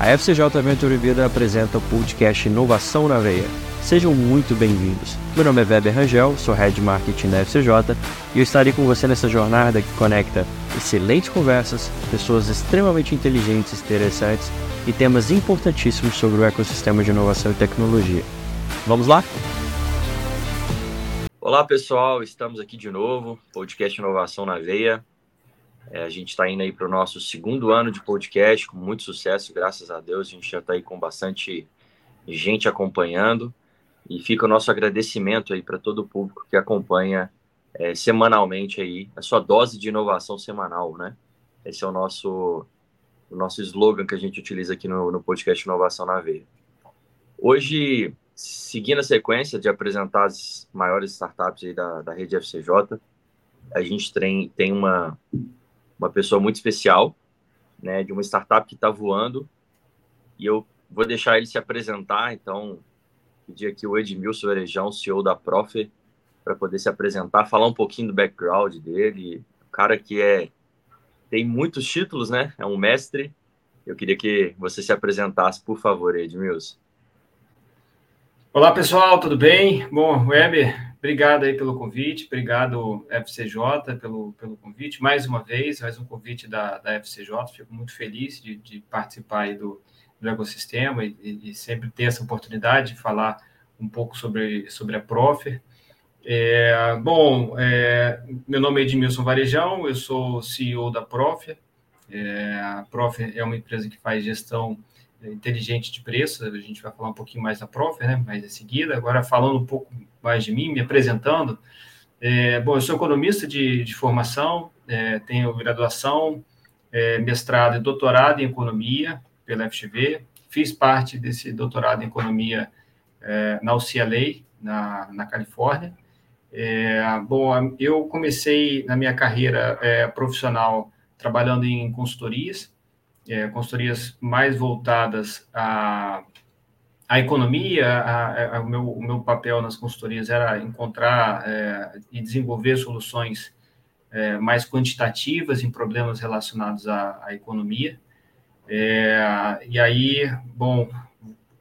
A FCJ Venture Vida apresenta o podcast Inovação na Veia. Sejam muito bem-vindos. Meu nome é Weber Rangel, sou Head Marketing da FCJ e eu estarei com você nessa jornada que conecta excelentes conversas, pessoas extremamente inteligentes e interessantes e temas importantíssimos sobre o ecossistema de inovação e tecnologia. Vamos lá? Olá pessoal, estamos aqui de novo, podcast Inovação na Veia. É, a gente está indo aí para o nosso segundo ano de podcast, com muito sucesso, graças a Deus. A gente já está aí com bastante gente acompanhando. E fica o nosso agradecimento aí para todo o público que acompanha é, semanalmente aí a sua dose de inovação semanal, né? Esse é o nosso, o nosso slogan que a gente utiliza aqui no, no podcast Inovação na Veia. Hoje, seguindo a sequência de apresentar as maiores startups da, da rede FCJ, a gente tem, tem uma, uma pessoa muito especial, né, de uma startup que está voando, e eu vou deixar ele se apresentar, então pedir aqui o Edmilson Verejão, CEO da Profe, para poder se apresentar, falar um pouquinho do background dele, o cara que é tem muitos títulos, né? É um mestre. Eu queria que você se apresentasse, por favor, Edmilson. Olá, pessoal, tudo bem? Bom, Weber, Obrigado aí pelo convite, obrigado FCJ pelo, pelo convite, mais uma vez, mais um convite da, da FCJ, fico muito feliz de, de participar aí do, do ecossistema e, e, sempre ter essa oportunidade de falar um pouco sobre, sobre a Profer. É, bom, é, meu nome é Edmilson Varejão, eu sou CEO da Profer, é, a Profer é uma empresa que faz gestão inteligente de preços, a gente vai falar um pouquinho mais da Profer, né, mais em seguida. Agora, falando um pouco mais de mim, me apresentando. É, bom, eu sou economista de, de formação, é, tenho graduação, é, mestrado e doutorado em economia pela FGV, fiz parte desse doutorado em economia é, na UCLA, na, na Califórnia. É, bom, eu comecei na minha carreira é, profissional trabalhando em consultorias, é, consultorias mais voltadas à, à economia, a, a, o, meu, o meu papel nas consultorias era encontrar é, e desenvolver soluções é, mais quantitativas em problemas relacionados à, à economia. É, e aí, bom,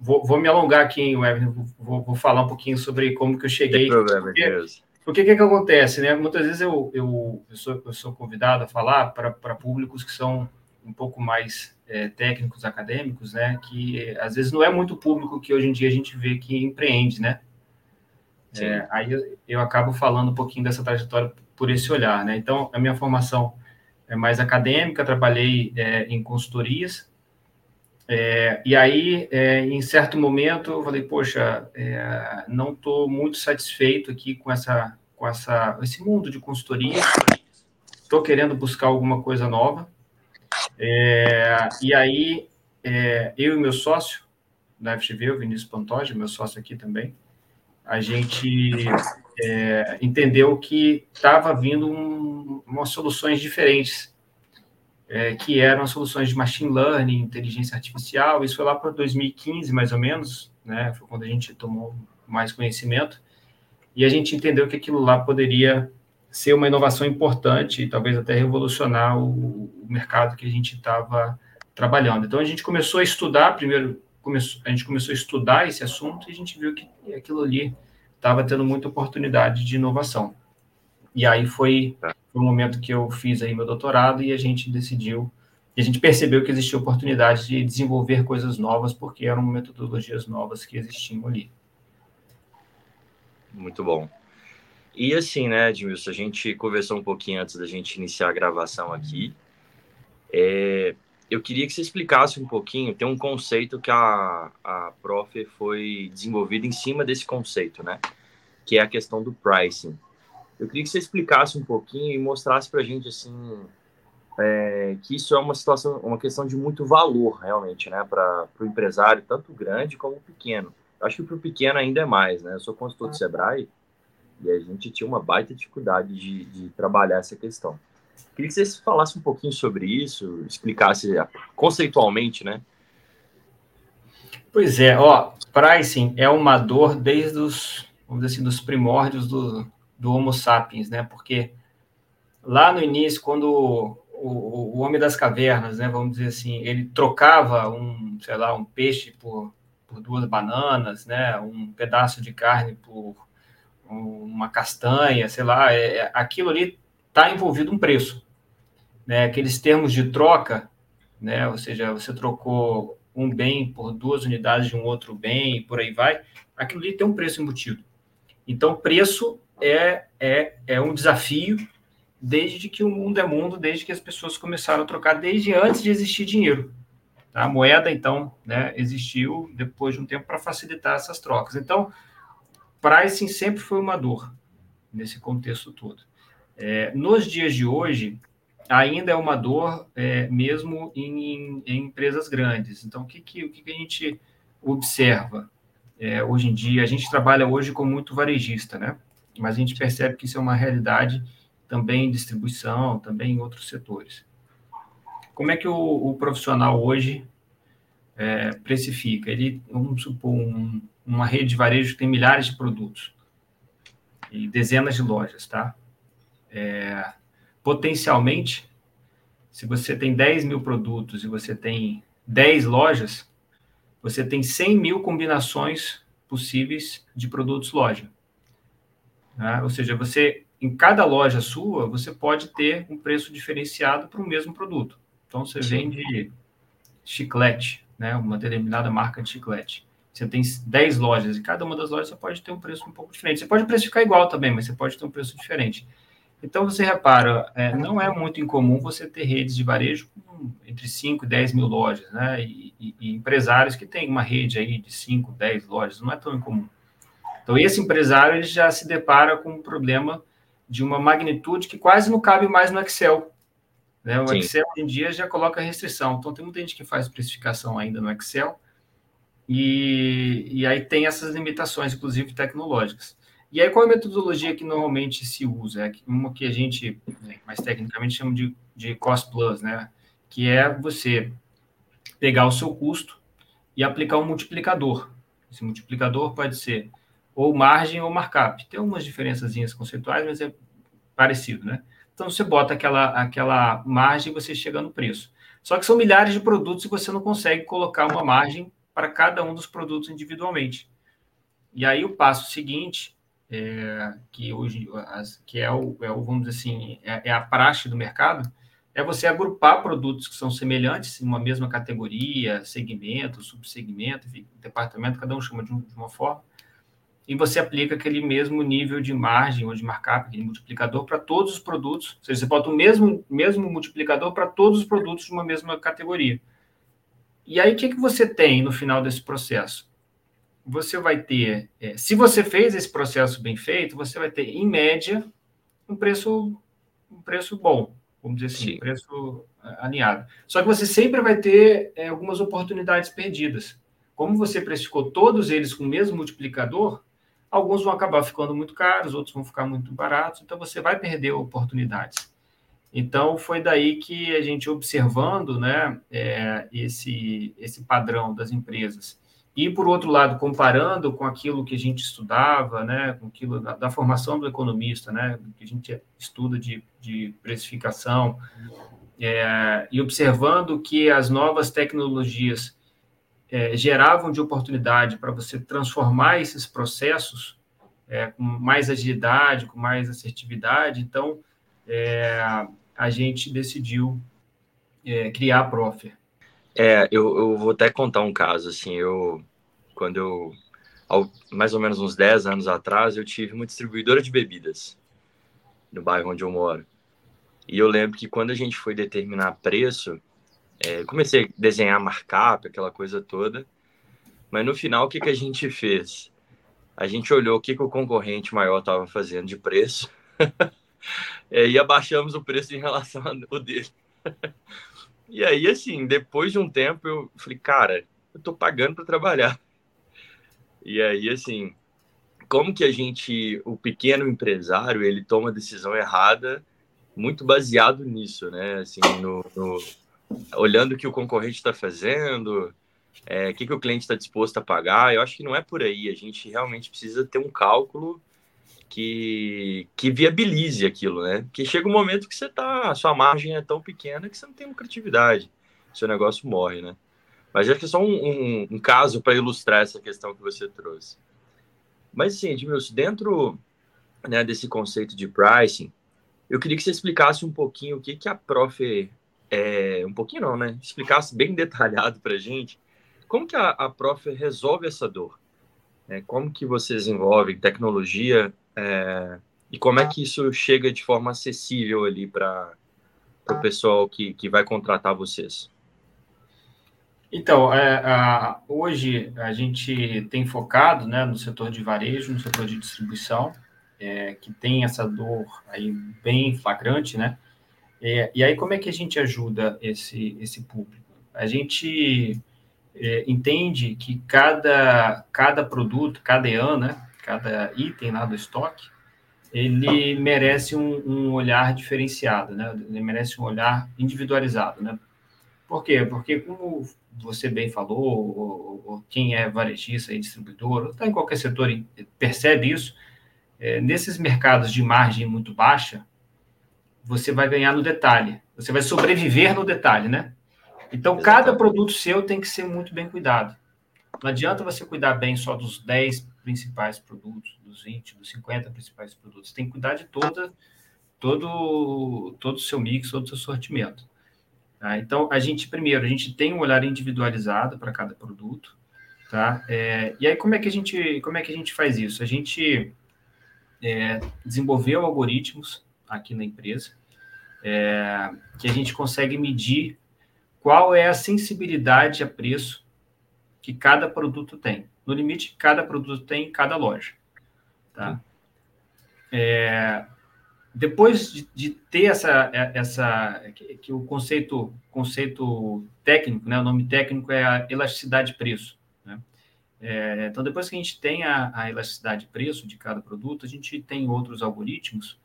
vou, vou, me alongar aqui em web, vou, vou, falar um pouquinho sobre como que eu cheguei. Tem problema, porque, Deus. Porque o que, que acontece, né? Muitas vezes eu, eu, eu, sou, eu sou convidado a falar para públicos que são um pouco mais é, técnicos, acadêmicos, né? Que às vezes não é muito público que hoje em dia a gente vê que empreende, né? É, aí eu, eu, acabo falando um pouquinho dessa trajetória por esse olhar, né? Então, a minha formação é mais acadêmica, trabalhei é, em consultorias, é, e aí, é, em certo momento, eu falei, poxa, é, não estou muito satisfeito aqui com essa, com essa, esse mundo de consultoria, estou querendo buscar alguma coisa nova, é, e aí, é, eu e meu sócio da FGV, o Vinícius Pantoja, meu sócio aqui também, a gente é, entendeu que estava vindo um, umas soluções diferentes, é, que eram soluções de machine learning, inteligência artificial. Isso foi lá para 2015, mais ou menos, né? Foi quando a gente tomou mais conhecimento e a gente entendeu que aquilo lá poderia ser uma inovação importante e talvez até revolucionar o, o mercado que a gente estava trabalhando. Então a gente começou a estudar, primeiro começou, a gente começou a estudar esse assunto e a gente viu que aquilo ali estava tendo muita oportunidade de inovação. E aí foi, foi o momento que eu fiz aí meu doutorado e a gente decidiu, e a gente percebeu que existia oportunidade de desenvolver coisas novas, porque eram metodologias novas que existiam ali. Muito bom. E assim, né, Edmilson, a gente conversou um pouquinho antes da gente iniciar a gravação aqui. É, eu queria que você explicasse um pouquinho, tem um conceito que a, a Prof foi desenvolvida em cima desse conceito, né? Que é a questão do pricing. Eu queria que você explicasse um pouquinho e mostrasse para a gente, assim, é, que isso é uma situação, uma questão de muito valor, realmente, né? Para o empresário, tanto grande como pequeno. Acho que para o pequeno ainda é mais, né? Eu sou consultor do Sebrae e a gente tinha uma baita dificuldade de, de trabalhar essa questão. Queria que você falasse um pouquinho sobre isso, explicasse conceitualmente, né? Pois é, ó, pricing é uma dor desde os, vamos dizer assim, dos primórdios do, do Homo sapiens, né? Porque lá no início, quando o, o, homem das cavernas, né, vamos dizer assim, ele trocava um, sei lá, um peixe por, por duas bananas, né? Um pedaço de carne por uma castanha, sei lá, é, é aquilo ali está envolvido um preço. Né? Aqueles termos de troca, né? ou seja, você trocou um bem por duas unidades de um outro bem e por aí vai, aquilo ali tem um preço embutido. Então, preço é, é, é um desafio desde que o mundo é mundo, desde que as pessoas começaram a trocar, desde antes de existir dinheiro. Tá? A moeda, então, né, existiu depois de um tempo para facilitar essas trocas. Então, pricing sempre foi uma dor nesse contexto todo. É, nos dias de hoje, ainda é uma dor é, mesmo em, em, empresas grandes. Então, o que, que, o que, que a gente observa é, hoje em dia? A gente trabalha hoje com muito varejista, né? Mas a gente percebe que isso é uma realidade também em distribuição, também em outros setores. Como é que o, o profissional hoje é, precifica? Ele, vamos supor, um, uma rede de varejo que tem milhares de produtos e dezenas de lojas, tá? É, potencialmente, se você tem 10 mil produtos e você tem 10 lojas, você tem 100 mil combinações possíveis de produtos loja. Né? Ou seja, você em cada loja sua, você pode ter um preço diferenciado para o mesmo produto. Então, você vende chiclete, né? uma determinada marca de chiclete. Você tem 10 lojas e cada uma das lojas você pode ter um preço um pouco diferente. Você pode precificar igual também, mas você pode ter um preço diferente. Então, você repara, é, não é muito incomum você ter redes de varejo com entre 5 e 10 mil lojas, né? E, e, e, empresários que têm uma rede aí de 5, 10 lojas, não é tão incomum. Então, esse empresário ele já se depara com um problema de uma magnitude que quase não cabe mais no Excel. Né? O Sim. Excel, hoje em dia, já coloca restrição. Então, tem muita gente que faz precificação ainda no Excel, e, e aí tem essas limitações, inclusive tecnológicas. E aí, qual é a metodologia que normalmente se usa? É uma que a gente, né, mais tecnicamente, chama de, de cost plus, né? Que é você pegar o seu custo e aplicar um multiplicador. Esse multiplicador pode ser ou margem ou markup. Tem algumas diferenças conceituais, mas é parecido, né? Então, você bota aquela, aquela margem e você chega no preço. Só que são milhares de produtos e você não consegue colocar uma margem para cada um dos produtos individualmente. E aí o passo seguinte, é, que hoje que é o, é o, vamos dizer assim, é, é, a praxe do mercado, é você agrupar produtos que são semelhantes em uma mesma categoria, segmento, subsegmento, enfim, departamento, cada um chama de, um, de uma forma, e você aplica aquele mesmo nível de margem ou de markup, aquele multiplicador para todos os produtos, ou seja, você bota o mesmo, mesmo multiplicador para todos os produtos de uma mesma categoria. E aí, o que, que você tem no final desse processo? Você vai ter, é, se você fez esse processo bem feito, você vai ter, em média, um preço, um preço bom, vamos dizer assim, um preço é, alinhado. Só que você sempre vai ter é, algumas oportunidades perdidas. Como você precificou todos eles com o mesmo multiplicador, alguns vão acabar ficando muito caros, outros vão ficar muito baratos, então você vai perder oportunidades. Então, foi daí que a gente, observando né, é, esse, esse padrão das empresas, e, por outro lado, comparando com aquilo que a gente estudava, né, com aquilo da, da formação do economista, né, que a gente estuda de, de precificação, é, e observando que as novas tecnologias é, geravam de oportunidade para você transformar esses processos é, com mais agilidade, com mais assertividade, então, é, a gente decidiu é, criar a Profer. É, eu, eu vou até contar um caso, assim, eu, quando eu, ao, mais ou menos uns 10 anos atrás, eu tive uma distribuidora de bebidas no bairro onde eu moro. E eu lembro que quando a gente foi determinar preço, é, comecei a desenhar markup, aquela coisa toda, mas no final, o que, que a gente fez? A gente olhou o que, que o concorrente maior estava fazendo de preço é, e abaixamos o preço em relação ao dele. e aí, assim, depois de um tempo, eu falei, cara, eu tô pagando para trabalhar. E aí, assim, como que a gente, o pequeno empresário, ele toma a decisão errada muito baseado nisso, né? Assim, no, no olhando o que o concorrente está fazendo, é, o que, que o cliente está disposto a pagar. Eu acho que não é por aí. A gente realmente precisa ter um cálculo que, que viabilize aquilo, né? Porque chega um momento que você tá, a sua margem é tão pequena que você não tem lucratividade, seu negócio morre, né? Mas acho que é só um, um, um caso para ilustrar essa questão que você trouxe. Mas, sim, Edmilson, dentro né, desse conceito de pricing, eu queria que você explicasse um pouquinho o que, que a Prof. É, um pouquinho não, né? Explicasse bem detalhado para gente como que a, a Prof. resolve essa dor. Né? Como que vocês envolvem tecnologia é, e como é que isso chega de forma acessível ali para o pessoal que, que vai contratar vocês? Então, é, a, hoje a gente tem focado né, no setor de varejo, no setor de distribuição, é, que tem essa dor aí bem flagrante, né? É, e aí, como é que a gente ajuda esse, esse público? A gente é, entende que cada, cada produto, cada EAN, né, cada item lá do estoque, ele merece um, um, olhar diferenciado, né? Ele merece um olhar individualizado, né? Por quê? Porque, como você bem falou, ou, ou quem é varejista e distribuidor, ou está em qualquer setor percebe isso, é, nesses mercados de margem muito baixa, você vai ganhar no detalhe, você vai sobreviver no detalhe, né? Então, Exatamente. cada produto seu tem que ser muito bem cuidado. Não adianta você cuidar bem só dos 10 principais produtos, dos 20, dos 50 principais produtos. Tem que cuidar de toda, todo, todo o seu mix, todo o seu sortimento. Tá? Então, a gente, primeiro, a gente tem um olhar individualizado para cada produto. Tá? É, e aí, como é, que a gente, como é que a gente faz isso? A gente é, desenvolveu algoritmos aqui na empresa é, que a gente consegue medir qual é a sensibilidade a preço que cada produto tem. No limite, cada produto tem em cada loja. Tá? É, depois de, de, ter essa, essa que, que, o conceito, conceito técnico, né, o nome técnico é a elasticidade de preço. Né? É, então, depois que a gente tem a, a, elasticidade de preço de cada produto, a gente tem outros algoritmos,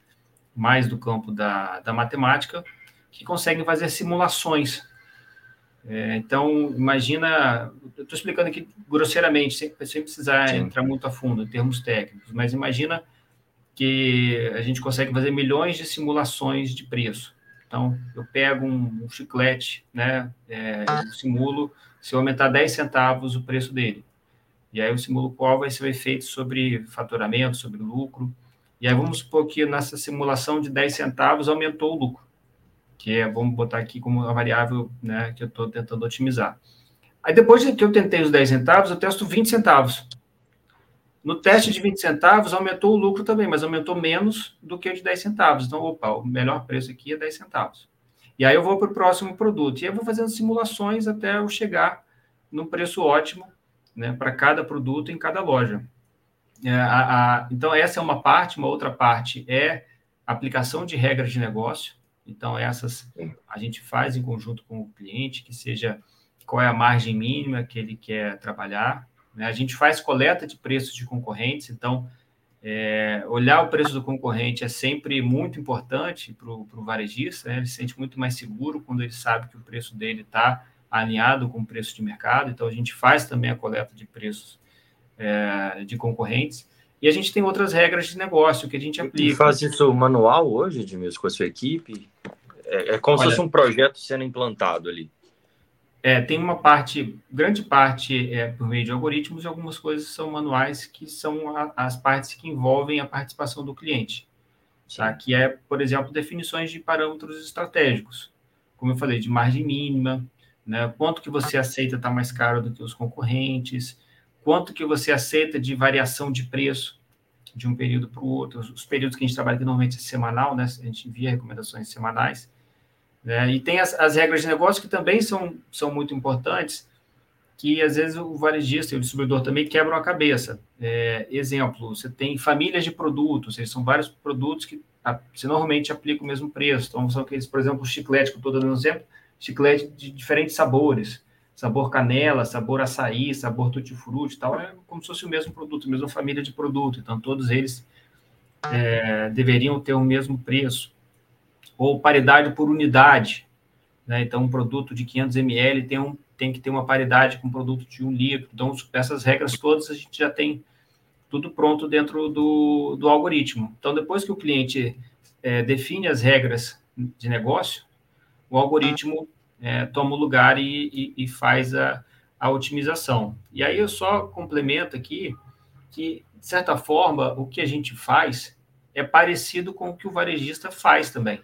mais do campo da, da matemática, que conseguem fazer simulações é, então, imagina, eu estou explicando aqui grosseiramente, sem, sem precisar Sim. entrar muito a fundo em termos técnicos, mas imagina que a gente consegue fazer milhões de simulações de preço. Então, eu pego um, um chiclete, né, é, eu simulo se eu aumentar 10 centavos o preço dele. E aí eu simulo qual vai ser o efeito sobre faturamento, sobre lucro. E aí vamos supor que nessa simulação de 10 centavos aumentou o lucro que é, vamos botar aqui como uma variável né, que eu estou tentando otimizar. Aí depois que eu tentei os 10 centavos, eu testo 20 centavos. No teste de 20 centavos, aumentou o lucro também, mas aumentou menos do que o de 10 centavos. Então, opa, o melhor preço aqui é 10 centavos. E aí eu vou para o próximo produto. E eu vou fazendo simulações até eu chegar no preço ótimo né, para cada produto em cada loja. É, a, a, então, essa é uma parte. Uma outra parte é aplicação de regras de negócio. Então, essas a gente faz em conjunto com o cliente, que seja qual é a margem mínima que ele quer trabalhar. Né? A gente faz coleta de preços de concorrentes, então, é, olhar o preço do concorrente é sempre muito importante para o varejista, né? ele se sente muito mais seguro quando ele sabe que o preço dele está alinhado com o preço de mercado, então a gente faz também a coleta de preços é, de concorrentes. E a gente tem outras regras de negócio que a gente aplica. E faz isso manual hoje, Edmilson, com a sua equipe? É, é como Olha, se fosse um projeto sendo implantado ali. É, tem uma parte, grande parte é por meio de algoritmos e algumas coisas são manuais, que são a, as partes que envolvem a participação do cliente. Tá? Que é, por exemplo, definições de parâmetros estratégicos. Como eu falei, de margem mínima, né? quanto que você aceita estar tá mais caro do que os concorrentes, quanto que você aceita de variação de preço de um período para o outro, os períodos que a gente trabalha que normalmente é semanal, né? A gente envia recomendações semanais. Né? E tem as, as, regras de negócio que também são, são muito importantes, que às vezes o varejista e o distribuidor também quebram a cabeça. É, exemplo, você tem famílias de produtos, seja, são vários produtos que a, você normalmente aplica o mesmo preço. Então, são aqueles, por exemplo, chiclete, que eu estou dando um exemplo, chiclete de diferentes sabores sabor canela, sabor açaí, sabor tutti-frutti tal, é como se fosse o mesmo produto, a mesma família de produto. Então, todos eles é, deveriam ter o mesmo preço. Ou paridade por unidade. Né? Então, um produto de 500 ml tem, um, tem que ter uma paridade com um produto de um litro. Então, essas regras todas a gente já tem tudo pronto dentro do, do algoritmo. Então, depois que o cliente é, define as regras de negócio, o algoritmo é, toma o lugar e, e, e, faz a, a otimização. E aí eu só complemento aqui que, de certa forma, o que a gente faz é parecido com o que o varejista faz também.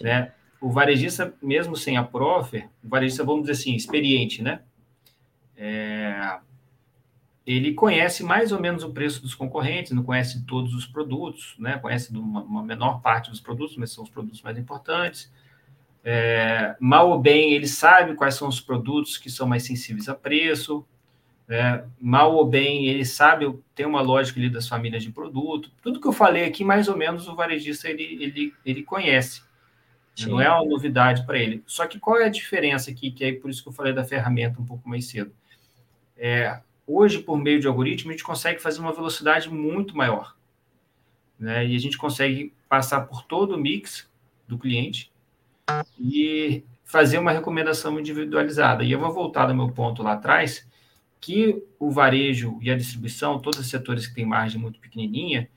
Né? O varejista, mesmo sem a Profer, o varejista, vamos dizer assim, experiente, né? É, ele conhece mais ou menos o preço dos concorrentes, não conhece todos os produtos, né? conhece uma menor parte dos produtos, mas são os produtos mais importantes. É, mal ou bem, ele sabe quais são os produtos que são mais sensíveis a preço. É, mal ou bem, ele sabe, tem uma lógica ali das famílias de produto. Tudo que eu falei aqui, mais ou menos, o varejista ele, ele, ele conhece. Sim. Não é uma novidade para ele. Só que qual é a diferença aqui, que é por isso que eu falei da ferramenta um pouco mais cedo? É, hoje, por meio de algoritmo, a gente consegue fazer uma velocidade muito maior. Né? E a gente consegue passar por todo o mix do cliente e fazer uma recomendação individualizada. E eu vou voltar no meu ponto lá atrás, que o varejo e a distribuição, todos os setores que têm margem muito pequenininha,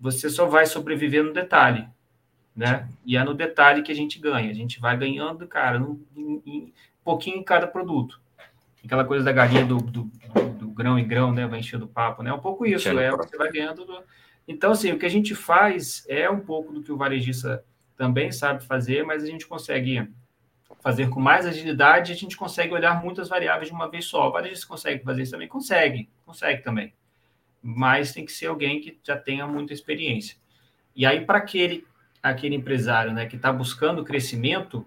você só vai sobreviver no detalhe, né? E é no detalhe que a gente ganha. A gente vai ganhando, cara, um pouquinho em cada produto. Aquela coisa da galinha do, do, do, do grão em grão, né? Vai enchendo o papo, né? É um pouco isso, é, você vai ganhando. Do... Então, assim, o que a gente faz é um pouco do que o varejista também sabe fazer, mas a gente consegue fazer com mais agilidade, a gente consegue olhar muitas variáveis de uma vez só. O gente consegue fazer isso também? Consegue, consegue também. Mas tem que ser alguém que já tenha muita experiência. E aí, para aquele, aquele empresário né, que está buscando crescimento, o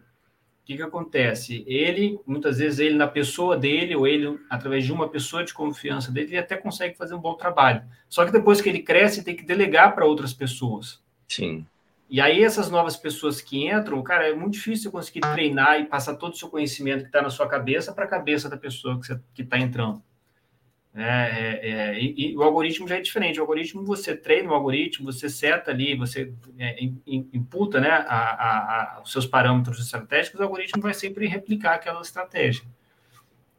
que, que acontece? Ele, muitas vezes, ele na pessoa dele, ou ele, através de uma pessoa de confiança dele, ele até consegue fazer um bom trabalho. Só que depois que ele cresce, tem que delegar para outras pessoas. Sim. E aí, essas novas pessoas que entram, cara, é muito difícil conseguir treinar e passar todo o seu conhecimento que está na sua cabeça para a cabeça da pessoa que está entrando. É, é, é, e, e, o algoritmo já é diferente. O algoritmo, você treina o algoritmo, você seta ali, você é, imputa né, a, a, a, os seus parâmetros estratégicos, o algoritmo vai sempre replicar aquela estratégia.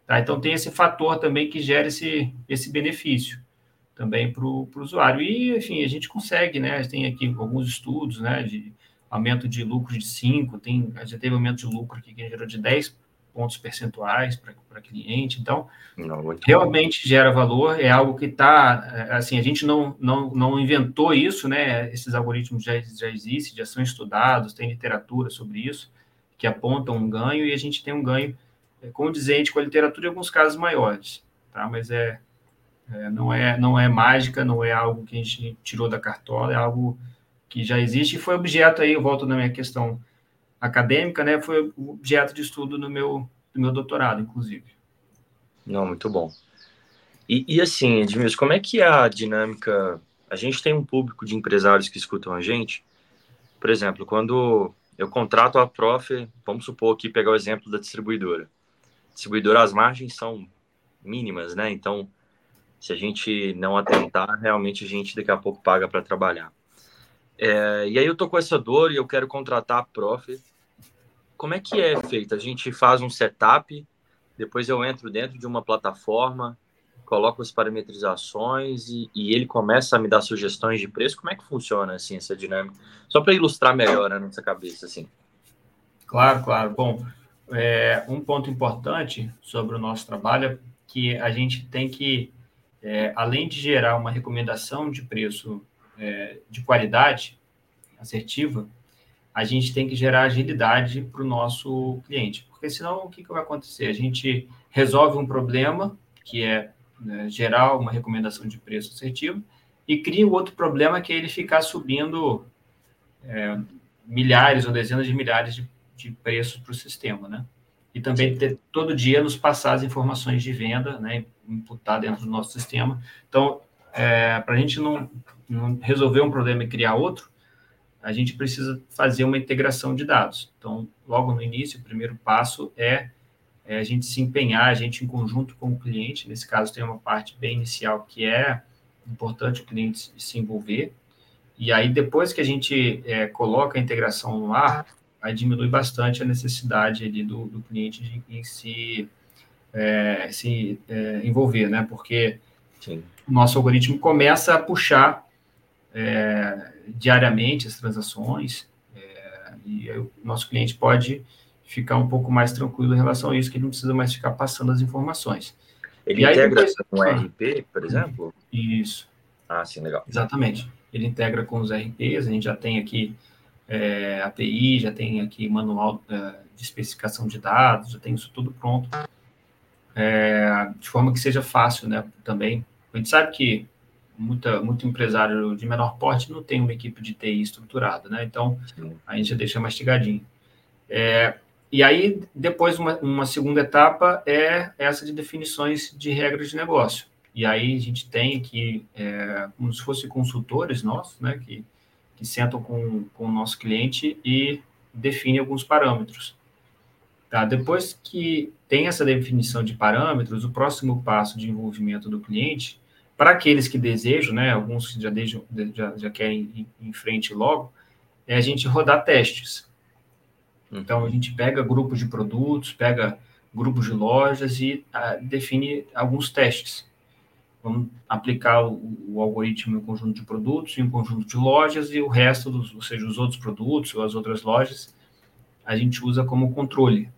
Tá? Então, tem esse fator também que gera esse, esse benefício também para o usuário. E, enfim, a gente consegue, né? Tem aqui alguns estudos, né? De aumento de lucro de 5, tem, já teve aumento de lucro aqui que gerou de 10 pontos percentuais para cliente. Então, não, realmente bom. gera valor, é algo que está, assim, a gente não, não, não inventou isso, né? Esses algoritmos já, já existem, já são estudados, tem literatura sobre isso, que apontam um ganho, e a gente tem um ganho é, condizente com a literatura em alguns casos maiores, tá? Mas é, é, não, é, não é mágica, não é algo que a gente tirou da cartola, é algo que já existe e foi objeto aí, eu volto na minha questão acadêmica, né? Foi objeto de estudo no meu, no meu doutorado, inclusive. Não, muito bom. E, e assim, Edmilson, como é que é a dinâmica? A gente tem um público de empresários que escutam a gente. Por exemplo, quando eu contrato a Prof, vamos supor aqui pegar o exemplo da distribuidora. Distribuidora, as margens são mínimas, né? Então, se a gente não atentar, realmente a gente daqui a pouco paga para trabalhar. É, e aí eu tô com essa dor e eu quero contratar a prof. Como é que é feito? A gente faz um setup, depois eu entro dentro de uma plataforma, coloco as parametrizações e, e ele começa a me dar sugestões de preço. Como é que funciona assim essa dinâmica? Só para ilustrar melhor na nossa cabeça, assim. Claro, claro. Bom, é, um ponto importante sobre o nosso trabalho é que a gente tem que é, além de gerar uma recomendação de preço é, de qualidade assertiva, a gente tem que gerar agilidade para o nosso cliente, porque senão o que, que vai acontecer? A gente resolve um problema, que é né, gerar uma recomendação de preço assertivo, e cria um outro problema que é ele ficar subindo é, milhares ou dezenas de milhares de, de preços para o sistema, né? e também ter, todo dia nos passar as informações de venda, né, imputar dentro do nosso sistema. Então, é, para a gente não, não, resolver um problema e criar outro, a gente precisa fazer uma integração de dados. Então, logo no início, o primeiro passo é, é a gente se empenhar, a gente em conjunto com o cliente, nesse caso tem uma parte bem inicial que é importante o cliente se envolver, e aí depois que a gente é, coloca a integração no ar, aí diminui bastante a necessidade ali do, do cliente de, em se, é, se é, envolver, né? Porque Sim. o nosso algoritmo começa a puxar é, diariamente as transações é, e o nosso cliente pode ficar um pouco mais tranquilo em relação a isso, que ele não precisa mais ficar passando as informações. Ele e integra depois... com o RP, por exemplo? Isso. Ah, sim, legal. Exatamente. Ele integra com os RPs, a gente já tem aqui é, API, já tem aqui manual é, de especificação de dados, já tem isso tudo pronto, é, de forma que seja fácil, né, também. A gente sabe que muita, muito empresário de menor porte não tem uma equipe de TI estruturada, né, então a gente já deixa mastigadinho. É, e aí, depois, uma, uma, segunda etapa é essa de definições de regras de negócio. E aí a gente tem aqui, é, como se fossem consultores nossos, né, que, que sentam com, com o nosso cliente e definem alguns parâmetros. Tá? Depois que tem essa definição de parâmetros, o próximo passo de envolvimento do cliente, para aqueles que desejam, né, alguns que já, desejam, já, já querem ir em frente logo, é a gente rodar testes. Então, a gente pega grupos de produtos, pega grupos de lojas e uh, define alguns testes. Vamos aplicar o, o, algoritmo em um conjunto de produtos, em um conjunto de lojas, e o resto, dos, ou seja, os outros produtos ou as outras lojas, a gente usa como controle,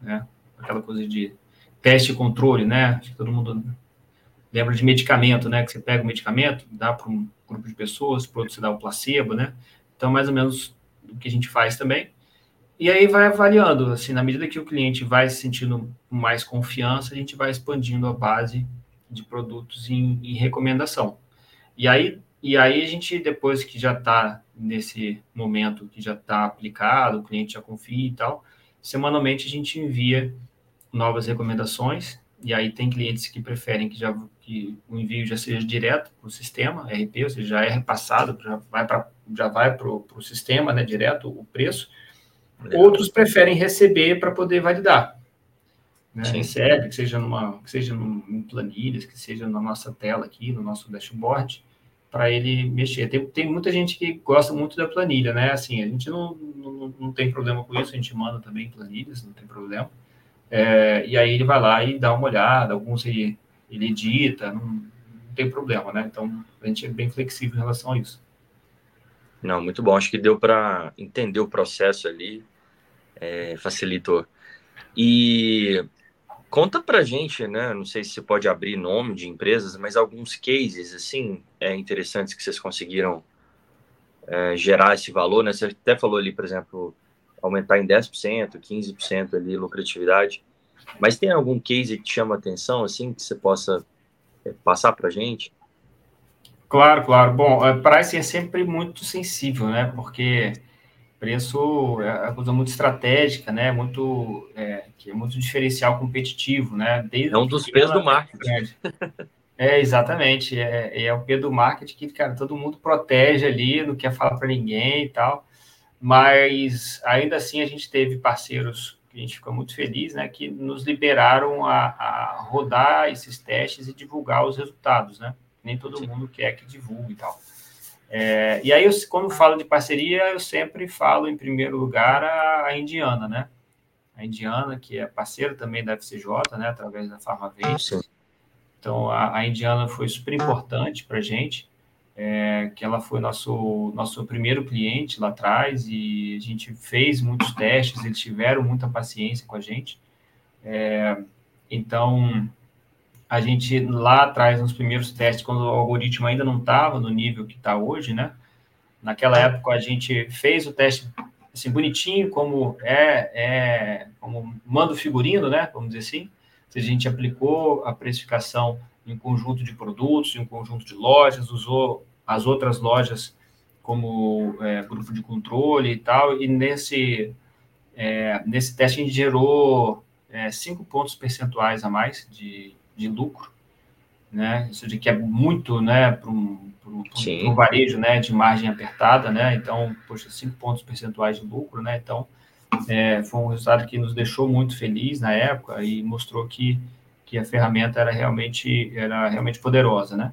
né? Aquela coisa de teste e controle, né? Acho que todo mundo lembra de medicamento, né? Que você pega o medicamento, dá para um grupo de pessoas, para outro você dá o placebo, né? Então, mais ou menos o que a gente faz também. E aí vai avaliando, assim, na medida que o cliente vai se sentindo mais confiança, a gente vai expandindo a base de produtos em, em recomendação. E aí, e aí a gente, depois que já está nesse momento que já está aplicado, o cliente já confia e tal, semanalmente a gente envia novas recomendações, e aí tem clientes que preferem que, já, que o envio já seja direto para o sistema, RP, ou seja, já é repassado, já vai para já vai para o sistema, né, direto o preço, Legal. Outros preferem receber para poder validar. Né? Recebe, que seja, numa, que seja num, em planilhas, que seja na nossa tela aqui, no nosso dashboard, para ele mexer. Tem, tem muita gente que gosta muito da planilha, né? Assim, a gente não, não, não tem problema com isso, a gente manda também planilhas, não tem problema. É, e aí ele vai lá e dá uma olhada, alguns ele, ele edita, não, não tem problema, né? Então, a gente é bem flexível em relação a isso. Não, muito bom. Acho que deu para entender o processo ali, é, facilitou. E conta para gente, né? Não sei se você pode abrir nome de empresas, mas alguns cases assim é, interessantes que vocês conseguiram é, gerar esse valor, né? Você até falou ali, por exemplo, aumentar em 10%, 15% ali lucratividade. Mas tem algum case que te chama atenção, assim, que você possa é, passar para gente? Claro, claro. Bom, a pricing é sempre muito sensível, né? Porque preço é uma coisa muito estratégica, né? Muito, é, que é muito diferencial competitivo, né? Desde é um dos pesos do marketing. É, exatamente. É, é o P do marketing que, cara, todo mundo protege ali, não quer falar para ninguém e tal. Mas ainda assim a gente teve parceiros que a gente ficou muito feliz, né? Que nos liberaram a, a rodar esses testes e divulgar os resultados, né? nem todo mundo quer que divulgue e tal. É, e aí, eu, quando falo de parceria, eu sempre falo, em primeiro lugar, a, a Indiana, né? A Indiana, que é parceira também da FCJ, né? Através da Farmavate. Então, a, a, Indiana foi super importante para a gente, é, que ela foi nosso, nosso primeiro cliente lá atrás e a gente fez muitos testes, eles tiveram muita paciência com a gente. É, então, a gente lá atrás, nos primeiros testes, quando o algoritmo ainda não estava no nível que está hoje, né? Naquela época a gente fez o teste assim bonitinho, como é, é como manda o figurino, né? Vamos dizer assim. A gente aplicou a precificação em um conjunto de produtos, em um conjunto de lojas, usou as outras lojas como é, grupo de controle e tal, e nesse, é, nesse teste a gente gerou é, cinco pontos percentuais a mais de, de lucro, né? Isso de que é muito, né, para um, um, varejo, né, de margem apertada, né? Então, poxa, cinco pontos percentuais de lucro, né? Então, é, foi um resultado que nos deixou muito feliz na época e mostrou que, que a ferramenta era realmente, era realmente poderosa, né?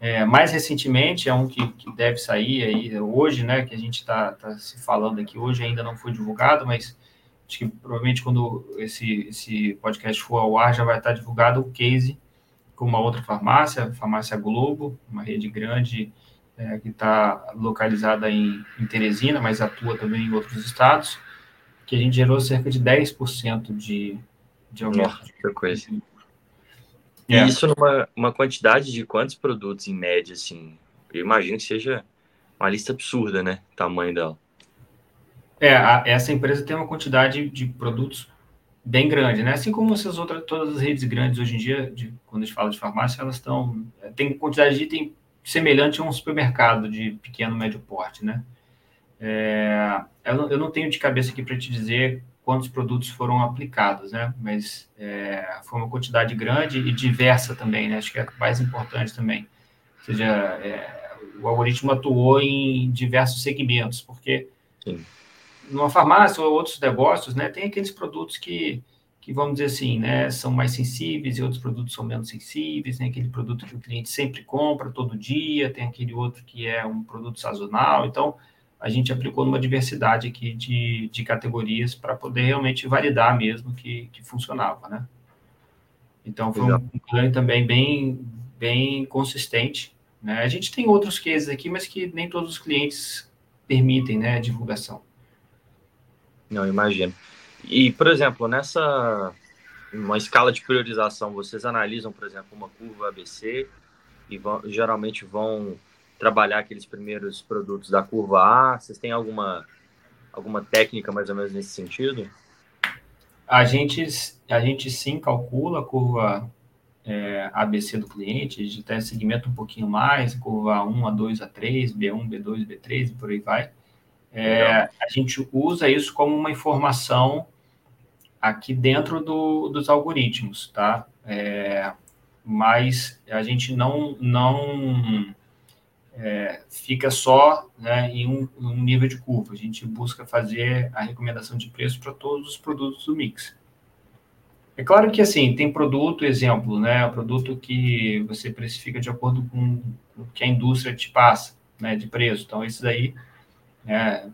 É, mais recentemente, é um que, que, deve sair aí hoje, né, que a gente está tá se falando aqui hoje, ainda não foi divulgado, mas acho que provavelmente quando esse, esse podcast for ao ar já vai estar divulgado o case com uma outra farmácia, Farmácia Globo, uma rede grande é, que está localizada em, em, Teresina, mas atua também em outros estados. que a gente gerou cerca de 10% de, de aumento. Nossa, que coisa. E é. isso numa uma quantidade de quantos produtos em média, assim? Eu imagino que seja uma lista absurda, né? O tamanho dela. É, a, essa empresa tem uma quantidade de produtos bem grande, né? Assim como essas outras, todas as redes grandes hoje em dia, de, quando a gente fala de farmácia, elas estão é, tem quantidade de item semelhante a um supermercado de pequeno médio porte, né? É, eu, não, eu, não, tenho de cabeça aqui para te dizer quantos produtos foram aplicados, né? Mas é, foi uma quantidade grande e diversa também, né? Acho que é mais importante também. Ou seja, é, o algoritmo atuou em diversos segmentos, porque Sim numa farmácia ou outros negócios, né, tem aqueles produtos que, que, vamos dizer assim, né, são mais sensíveis e outros produtos são menos sensíveis, tem aquele produto que o cliente sempre compra todo dia, tem aquele outro que é um produto sazonal, então a gente aplicou numa diversidade aqui de, de categorias para poder realmente validar mesmo que, que funcionava, né. Então foi um ganho também bem, bem consistente, né, a gente tem outros cases aqui, mas que nem todos os clientes permitem, né, a divulgação. Não, imagino. E, por exemplo, nessa uma escala de priorização, vocês analisam, por exemplo, uma curva ABC e vão, geralmente vão trabalhar aqueles primeiros produtos da curva A. Vocês têm alguma, alguma técnica mais ou menos nesse sentido? A gente, a gente sim calcula a curva é, ABC do cliente, a gente até segmenta um pouquinho mais, curva A1, A2, A3, B1, B2, B3 e por aí vai. É, a gente usa isso como uma informação aqui dentro do, dos algoritmos, tá? É, mas a gente não, não é, fica só né, em um, um, nível de curva. A gente busca fazer a recomendação de preço para todos os produtos do mix. É claro que, assim, tem produto, exemplo, né? Produto que você precifica de acordo com o que a indústria te passa, né? De preço. Então, esses aí é,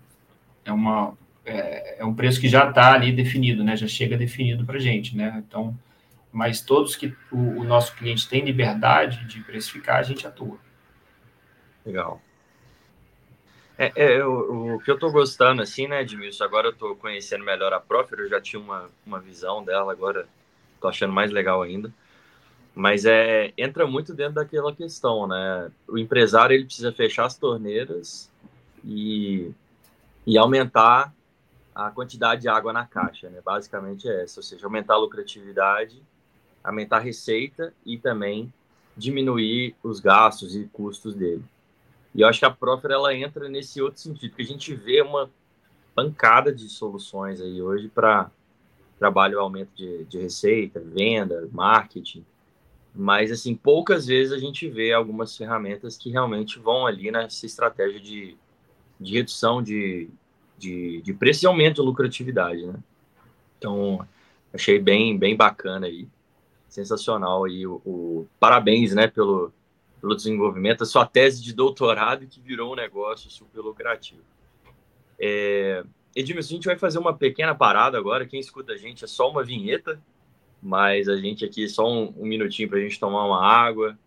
é, uma, é, é um preço que já está ali definido, né? Já chega definido para a gente, né? Então, mas todos que o, o, nosso cliente tem liberdade de precificar, a gente atua. Legal. É, é o, o, que eu estou gostando, assim, né, Edmilson? Agora eu estou conhecendo melhor a Profit, eu já tinha uma, uma visão dela, agora estou achando mais legal ainda. Mas é, entra muito dentro daquela questão, né? O empresário ele precisa fechar as torneiras e, e aumentar a quantidade de água na caixa, né? Basicamente é essa, ou seja, aumentar a lucratividade, aumentar a receita e também diminuir os gastos e custos dele. E eu acho que a Proffer ela entra nesse outro sentido, que a gente vê uma pancada de soluções aí hoje para trabalho aumento de, de receita, venda, marketing, mas assim poucas vezes a gente vê algumas ferramentas que realmente vão ali nessa estratégia de de redução de, de, de preço e aumento de lucratividade, né? Então, achei bem, bem bacana aí, sensacional aí, o, o, parabéns, né, pelo, pelo desenvolvimento, a sua tese de doutorado que virou um negócio super lucrativo. É, Edmilson, a gente vai fazer uma pequena parada agora, quem escuta a gente é só uma vinheta, mas a gente aqui, só um, um minutinho para a gente tomar uma água,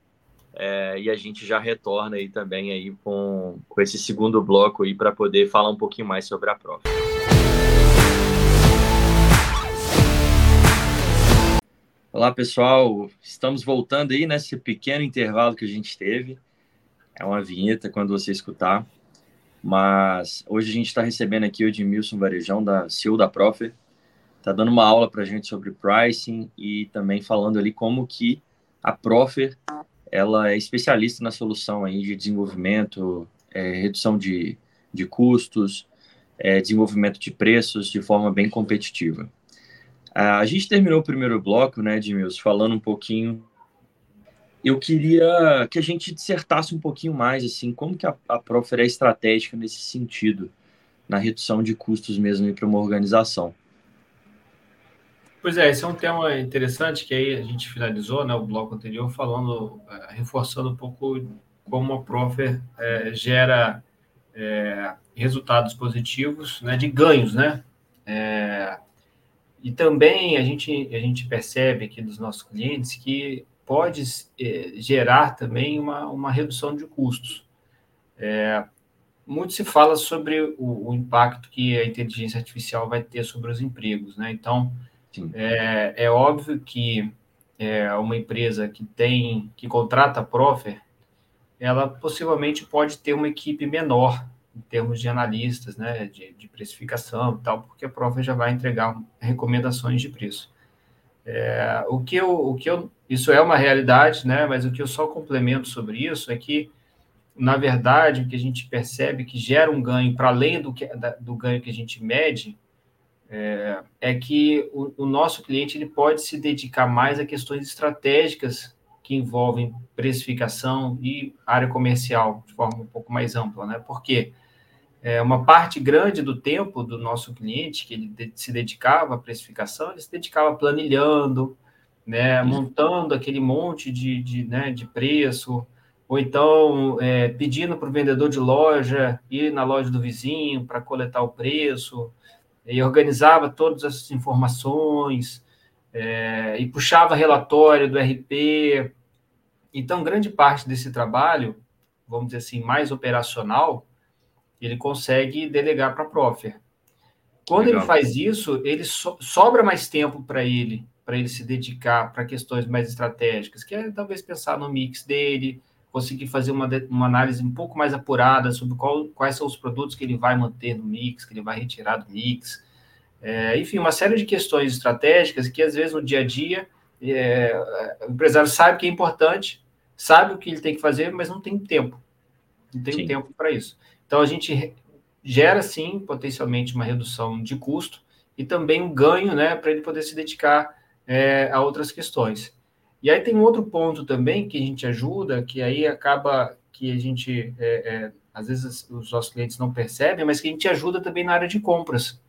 é, e a gente já retorna aí também aí com, com esse segundo bloco aí para poder falar um pouquinho mais sobre a prova. Olá pessoal, estamos voltando aí nesse pequeno intervalo que a gente teve. É uma vinheta quando você escutar. Mas hoje a gente está recebendo aqui o Edmilson Varejão, da CEO da Profer. Está dando uma aula para a gente sobre pricing e também falando ali como que a Profer ela é especialista na solução aí de desenvolvimento, é, redução de, de custos, é, desenvolvimento de preços de forma bem competitiva. A gente terminou o primeiro bloco, né, Edmilson, falando um pouquinho. Eu queria que a gente dissertasse um pouquinho mais, assim, como que a, a Profer é estratégica nesse sentido, na redução de custos mesmo para uma organização. Pois é, esse é um tema interessante que aí a gente finalizou, né, o bloco anterior, falando, é, reforçando um pouco como a Profer é, gera é, resultados positivos, né, de ganhos, né? É, e também a gente, a gente percebe aqui dos nossos clientes que pode gerar também uma, uma redução de custos. Muito se fala sobre o, o, impacto que a inteligência artificial vai ter sobre os empregos, né? Então, é, é, óbvio que é, uma empresa que tem, que contrata a Profer, ela possivelmente pode ter uma equipe menor em termos de analistas, né, de, de precificação e tal, porque a Profer já vai entregar recomendações de preço. É, o que eu, o que eu, isso é uma realidade, né? Mas o que eu só complemento sobre isso é que, na verdade, o que a gente percebe que gera um ganho para além do, que, do ganho que a gente mede é, é que o, o, nosso cliente ele pode se dedicar mais a questões estratégicas que envolvem precificação e área comercial de forma um pouco mais ampla, né? Porque é, uma parte grande do tempo do nosso cliente que ele se dedicava à precificação, ele se dedicava planilhando, né, montando aquele monte de, de, né, de preço, ou então é, pedindo para o vendedor de loja ir na loja do vizinho para coletar o preço, e organizava todas essas informações, é, e puxava relatório do RP. Então, grande parte desse trabalho, vamos dizer assim, mais operacional, ele consegue delegar para a Profer. Quando Legal. ele faz isso, ele so, sobra mais tempo para ele, para ele se dedicar para questões mais estratégicas, que é talvez pensar no mix dele, conseguir fazer uma, uma análise um pouco mais apurada sobre qual, quais são os produtos que ele vai manter no mix, que ele vai retirar do mix. É, enfim, uma série de questões estratégicas que, às vezes, no dia a dia, é, o empresário sabe que é importante, sabe o que ele tem que fazer, mas não tem tempo. Não tem Sim. tempo para isso. Então, a gente gera, sim, potencialmente uma redução de custo e também um ganho né, para ele poder se dedicar é, a outras questões. E aí tem um outro ponto também que a gente ajuda, que aí acaba que a gente, é, é, às vezes os nossos clientes não percebem, mas que a gente ajuda também na área de compras.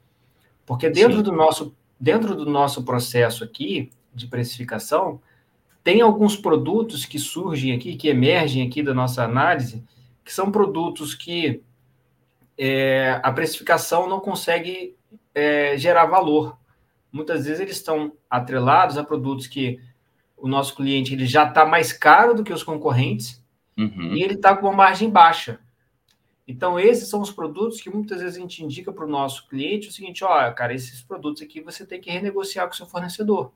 Porque dentro do nosso dentro do nosso processo aqui de precificação, tem alguns produtos que surgem aqui, que emergem aqui da nossa análise, que são produtos que é, a precificação não consegue é, gerar valor. Muitas vezes eles estão atrelados a produtos que o nosso cliente ele já está mais caro do que os concorrentes uhum. e ele está com uma margem baixa. Então, esses são os produtos que muitas vezes a gente indica para o nosso cliente o seguinte: olha, cara, esses produtos aqui você tem que renegociar com o seu fornecedor.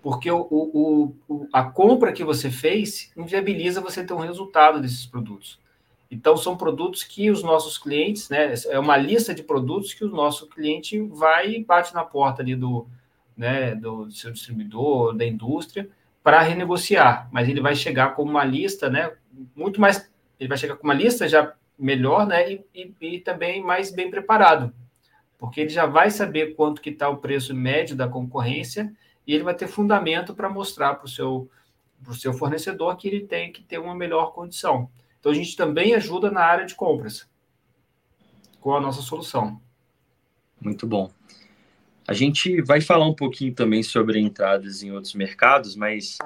Porque o, o, o, a compra que você fez inviabiliza você ter um resultado desses produtos. Então, são produtos que os nossos clientes, né? É uma lista de produtos que o nosso cliente vai e bate na porta ali do, né, do seu distribuidor, da indústria, para renegociar. Mas ele vai chegar com uma lista, né? Muito mais. Ele vai chegar com uma lista já melhor, né? E, e, e também mais bem preparado. Porque ele já vai saber quanto que está o preço médio da concorrência e ele vai ter fundamento para mostrar para o seu, seu fornecedor que ele tem que ter uma melhor condição. Então, a gente também ajuda na área de compras com a nossa solução. Muito bom. A gente vai falar um pouquinho também sobre entradas em outros mercados, mas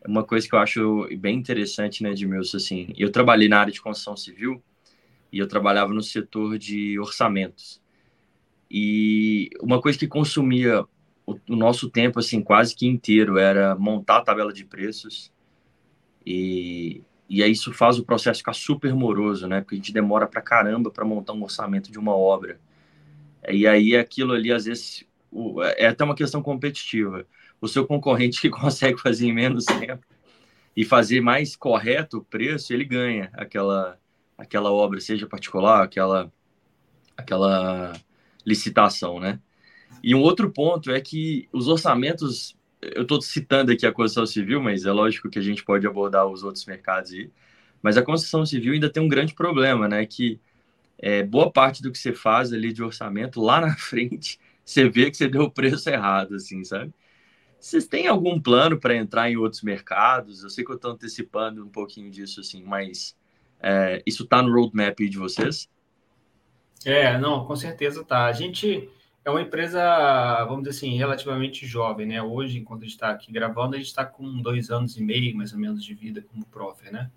é uma coisa que eu acho bem interessante, né, Edmilson, assim, eu trabalhei na área de construção civil e eu trabalhava no setor de orçamentos. E uma coisa que consumia o, o nosso tempo, assim, quase que inteiro era montar a tabela de preços e e aí isso faz o processo ficar super moroso, né? Porque a gente demora pra caramba para montar um orçamento de uma obra. E aí aquilo ali, às vezes, é até uma questão competitiva. O seu concorrente que consegue fazer em menos tempo e fazer mais correto o preço, ele ganha aquela, aquela obra, seja particular, aquela, aquela licitação, né? E um outro ponto é que os orçamentos eu estou citando aqui a construção civil, mas é lógico que a gente pode abordar os outros mercados aí. Mas a construção civil ainda tem um grande problema, né? Que é, boa parte do que você faz ali de orçamento, lá na frente, você vê que você deu o preço errado, assim, sabe? Vocês têm algum plano para entrar em outros mercados? Eu sei que eu estou antecipando um pouquinho disso, assim, mas é, isso está no roadmap de vocês? É, não, com certeza tá. A gente é uma empresa, vamos dizer assim, relativamente jovem, né? Hoje, enquanto a gente está aqui gravando, a gente está com dois anos e meio, mais ou menos, de vida como Profer, né?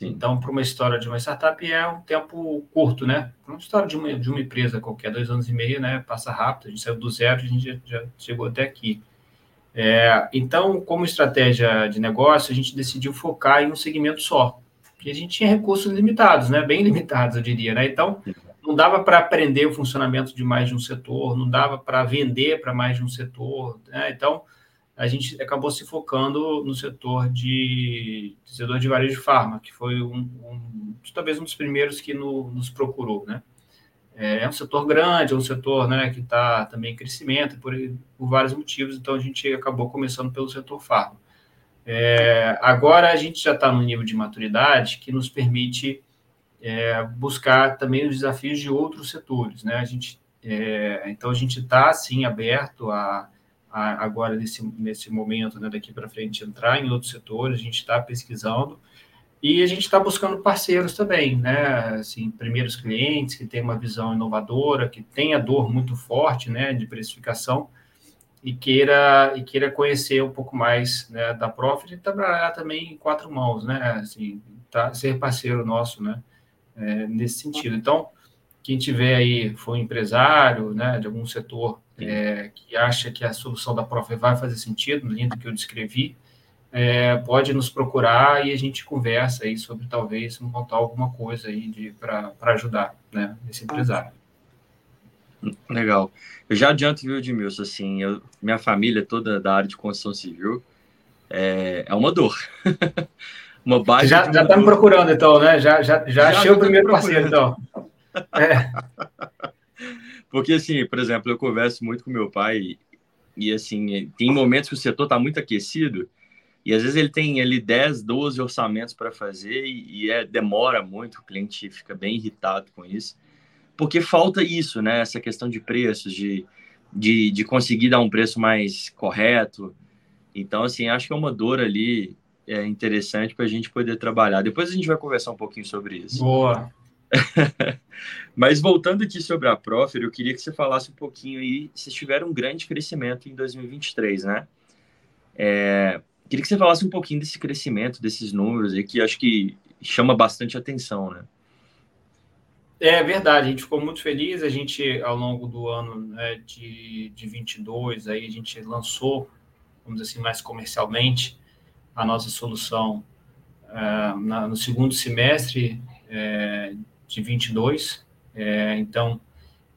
Então, para uma história de uma startup é um tempo curto, né? Para uma história de uma, de uma empresa qualquer, dois anos e meio, né? Passa rápido, a gente saiu do zero, a gente já, já chegou até aqui. É, então, como estratégia de negócio, a gente decidiu focar em um segmento só. porque a gente tinha recursos limitados, né? Bem limitados, eu diria, né? Então, não dava para aprender o funcionamento de mais de um setor, não dava para vender para mais de um setor, né? Então, a gente acabou se focando no setor de, setor de varejo de farma, que foi um, um, talvez um dos primeiros que no, nos procurou, né? É, é um setor grande, é um setor né, que está também em crescimento, por, por, vários motivos, então a gente acabou começando pelo setor farma. É, agora a gente já está no nível de maturidade que nos permite é, buscar também os desafios de outros setores, né? A gente, é, então a gente está sim aberto a, a, agora nesse, nesse momento, né, daqui para frente entrar em outros setores, a gente está pesquisando e a gente está buscando parceiros também, né? Assim, primeiros clientes que têm uma visão inovadora, que tenha dor muito forte, né, de precificação e queira e queira conhecer um pouco mais né, da Profit e trabalhar também em quatro mãos, né? Assim, tá, ser parceiro nosso, né? É, nesse sentido. Então, quem tiver aí, for um empresário, né, de algum setor é, que acha que a solução da Profit vai fazer sentido, lindo que eu descrevi, é, pode nos procurar e a gente conversa aí sobre talvez montar alguma coisa aí para ajudar né, esse empresário. Legal. Eu já adianto, viu, Edmilson, assim, eu, minha família toda da área de construção civil é, é uma dor. uma base. Já, já tá me procurando, então, né? Já, já, já, já achei o primeiro parceiro, então. É. Porque, assim, por exemplo, eu converso muito com meu pai e, assim, tem momentos que o setor está muito aquecido e às vezes ele tem ali 10, 12 orçamentos para fazer e, e é, demora muito, o cliente fica bem irritado com isso, porque falta isso, né? Essa questão de preços, de, de, de conseguir dar um preço mais correto. Então, assim, acho que é uma dor ali é interessante para a gente poder trabalhar. Depois a gente vai conversar um pouquinho sobre isso. Boa! Mas voltando aqui sobre a Profer, eu queria que você falasse um pouquinho aí, vocês tiveram um grande crescimento em 2023, né? É, Queria que você falasse um pouquinho desse crescimento, desses números aí, que acho que chama bastante atenção, né? É verdade, a gente ficou muito feliz. A gente, ao longo do ano né, de, de 22, aí a gente lançou, vamos dizer assim, mais comercialmente, a nossa solução uh, na, no segundo semestre uh, de 22. Uh, é, então,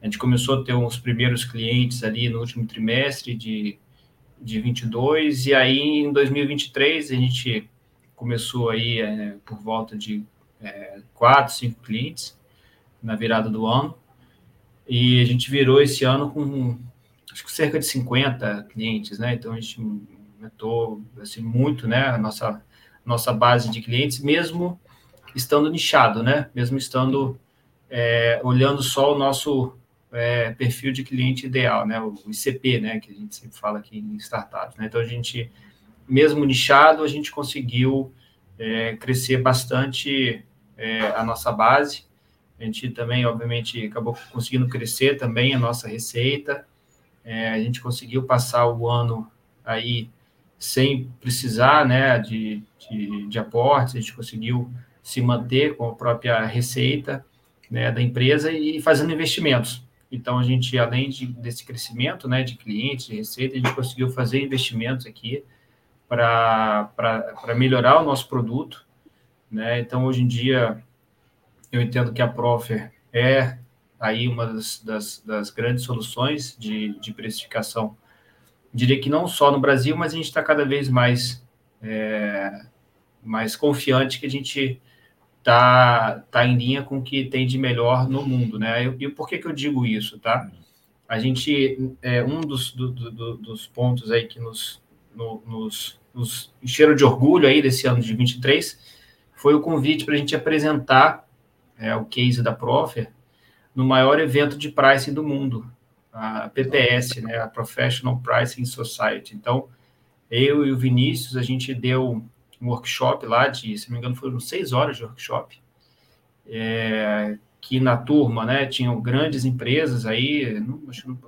a gente começou a ter os primeiros clientes ali no último trimestre de de 22, e aí em 2023 a gente começou aí é, por volta de é, quatro, cinco clientes na virada do ano, e a gente virou esse ano com acho que cerca de 50 clientes, né? Então a gente aumentou assim, muito, né? A nossa, nossa base de clientes, mesmo estando nichado, né? Mesmo estando é, olhando só o nosso é, perfil de cliente ideal, né? O ICP, né? Que a gente sempre fala aqui em startups, né? Então a gente, mesmo nichado, a gente conseguiu é, crescer bastante é, a nossa base. A gente também, obviamente, acabou conseguindo crescer também a nossa receita. É, a gente conseguiu passar o ano aí sem precisar, né? De, de, de aportes. A gente conseguiu se manter com a própria receita né, da empresa e fazendo investimentos. Então, a gente, além de, desse crescimento né, de clientes, de receita, a gente conseguiu fazer investimentos aqui para melhorar o nosso produto. Né? Então, hoje em dia, eu entendo que a Profer é aí uma das, das, das grandes soluções de, de precificação. Diria que não só no Brasil, mas a gente está cada vez mais, é, mais confiante que a gente tá, tá em linha com o que tem de melhor no mundo, né? E, por que, que eu digo isso, tá? A gente, é, um dos, do, do, dos pontos aí que nos, no, nos, nos encheram de orgulho aí desse ano de 23 foi o convite para a gente apresentar é, o case da Profer no maior evento de pricing do mundo, a PPS, né, a Professional Pricing Society. Então, eu e o Vinícius, a gente deu um workshop lá de, se não me engano, foram seis horas de workshop, é, que na turma, né, tinham grandes empresas aí, não,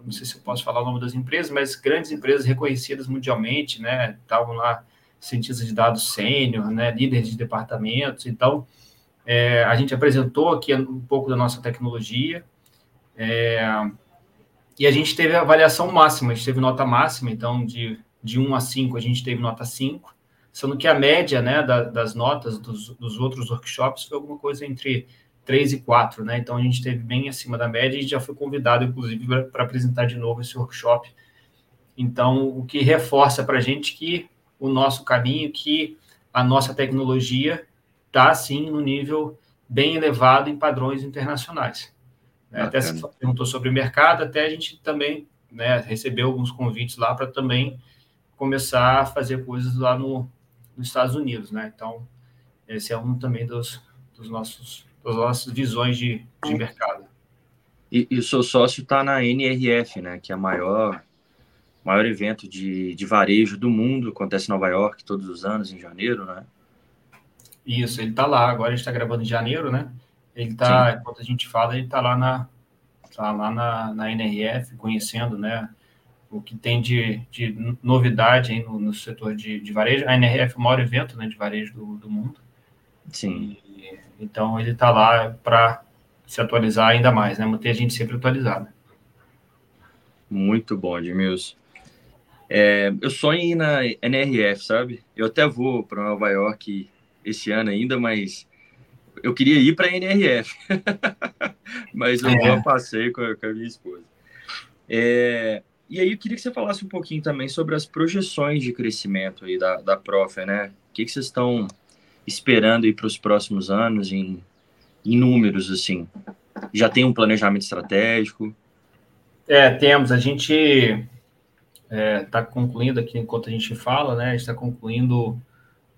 não, sei se eu posso falar o nome das empresas, mas grandes empresas reconhecidas mundialmente, né, estavam lá cientistas de dados sênior, né, líderes de departamentos, então é, a gente apresentou aqui um pouco da nossa tecnologia, é, e a gente teve a avaliação máxima, a gente teve nota máxima, então de, de 1 a 5 a gente teve nota 5, sendo que a média né, da, das notas dos, dos, outros workshops foi alguma coisa entre 3 e 4, né? Então a gente esteve bem acima da média e já foi convidado, inclusive, para apresentar de novo esse workshop. Então, o que reforça para a gente que o nosso caminho, que a nossa tecnologia está, sim, no nível bem elevado em padrões internacionais. Bacana. Até se perguntou sobre o mercado, até a gente também né, recebeu alguns convites lá para também começar a fazer coisas lá no, nos Estados Unidos, né? Então, esse é um também dos, dos nossos, das nossas visões de, de mercado. E, e o seu sócio está na NRF, né? Que é a maior, maior evento de, de varejo do mundo, acontece em Nova York todos os anos, em janeiro, né? Isso, ele está lá, agora a gente está gravando em janeiro, né? Ele está, enquanto a gente fala, ele está lá na tá lá na, na NRF, conhecendo, né? O que tem de, de novidade no, no setor de, de, varejo. A NRF é o maior evento né, de varejo do, do mundo. Sim. E, então, ele está lá para se atualizar ainda mais, né? Manter a gente sempre atualizado. Muito bom, Edmilson. É, eu sonho em ir na NRF, sabe? Eu até vou para Nova York esse ano ainda, mas eu queria ir para a NRF. mas eu é. vou a passeio com a, com a minha esposa. É, e aí eu queria que você falasse um pouquinho também sobre as projeções de crescimento aí da, da Prof, né? O que, que vocês estão esperando aí para os próximos anos em, em números, assim? Já tem um planejamento estratégico? É, temos. A gente está é, tá concluindo aqui, enquanto a gente fala, né? A gente está concluindo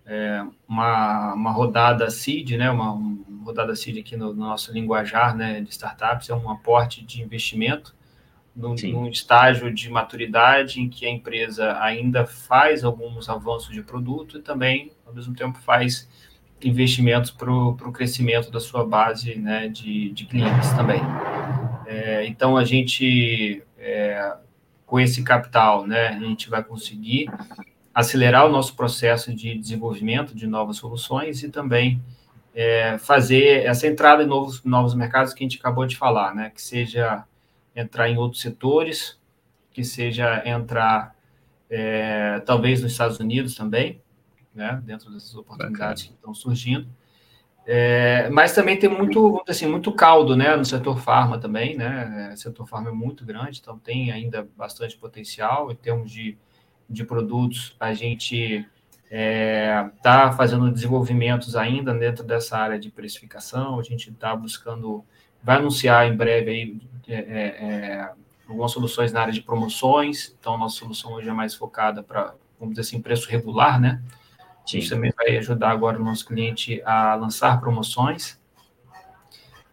é, uma, uma rodada seed, né? Uma, uma rodada seed aqui no, no, nosso linguajar né, de startups, é um aporte de investimento num, num, estágio de maturidade em que a empresa ainda faz alguns avanços de produto e também, ao mesmo tempo, faz investimentos para o crescimento da sua base né, de, de clientes também. É, então, a gente, é, com esse capital, né, a gente vai conseguir acelerar o nosso processo de desenvolvimento de novas soluções e também é, fazer essa entrada em novos, novos mercados que a gente acabou de falar, né, que seja entrar em outros setores, que seja entrar é, talvez nos Estados Unidos também, né, dentro dessas oportunidades Bacana. que estão surgindo. É, mas também tem muito, assim, muito caldo, né, no setor farma também, né, o setor farma é muito grande, então tem ainda bastante potencial em termos de, de produtos, a gente está é, tá fazendo desenvolvimentos ainda dentro dessa área de precificação, a gente está buscando, vai anunciar em breve aí é, é, é, algumas soluções na área de promoções, então nossa solução hoje é mais focada para, vamos dizer assim, preço regular, né? A gente também vai ajudar agora o nosso cliente a lançar promoções.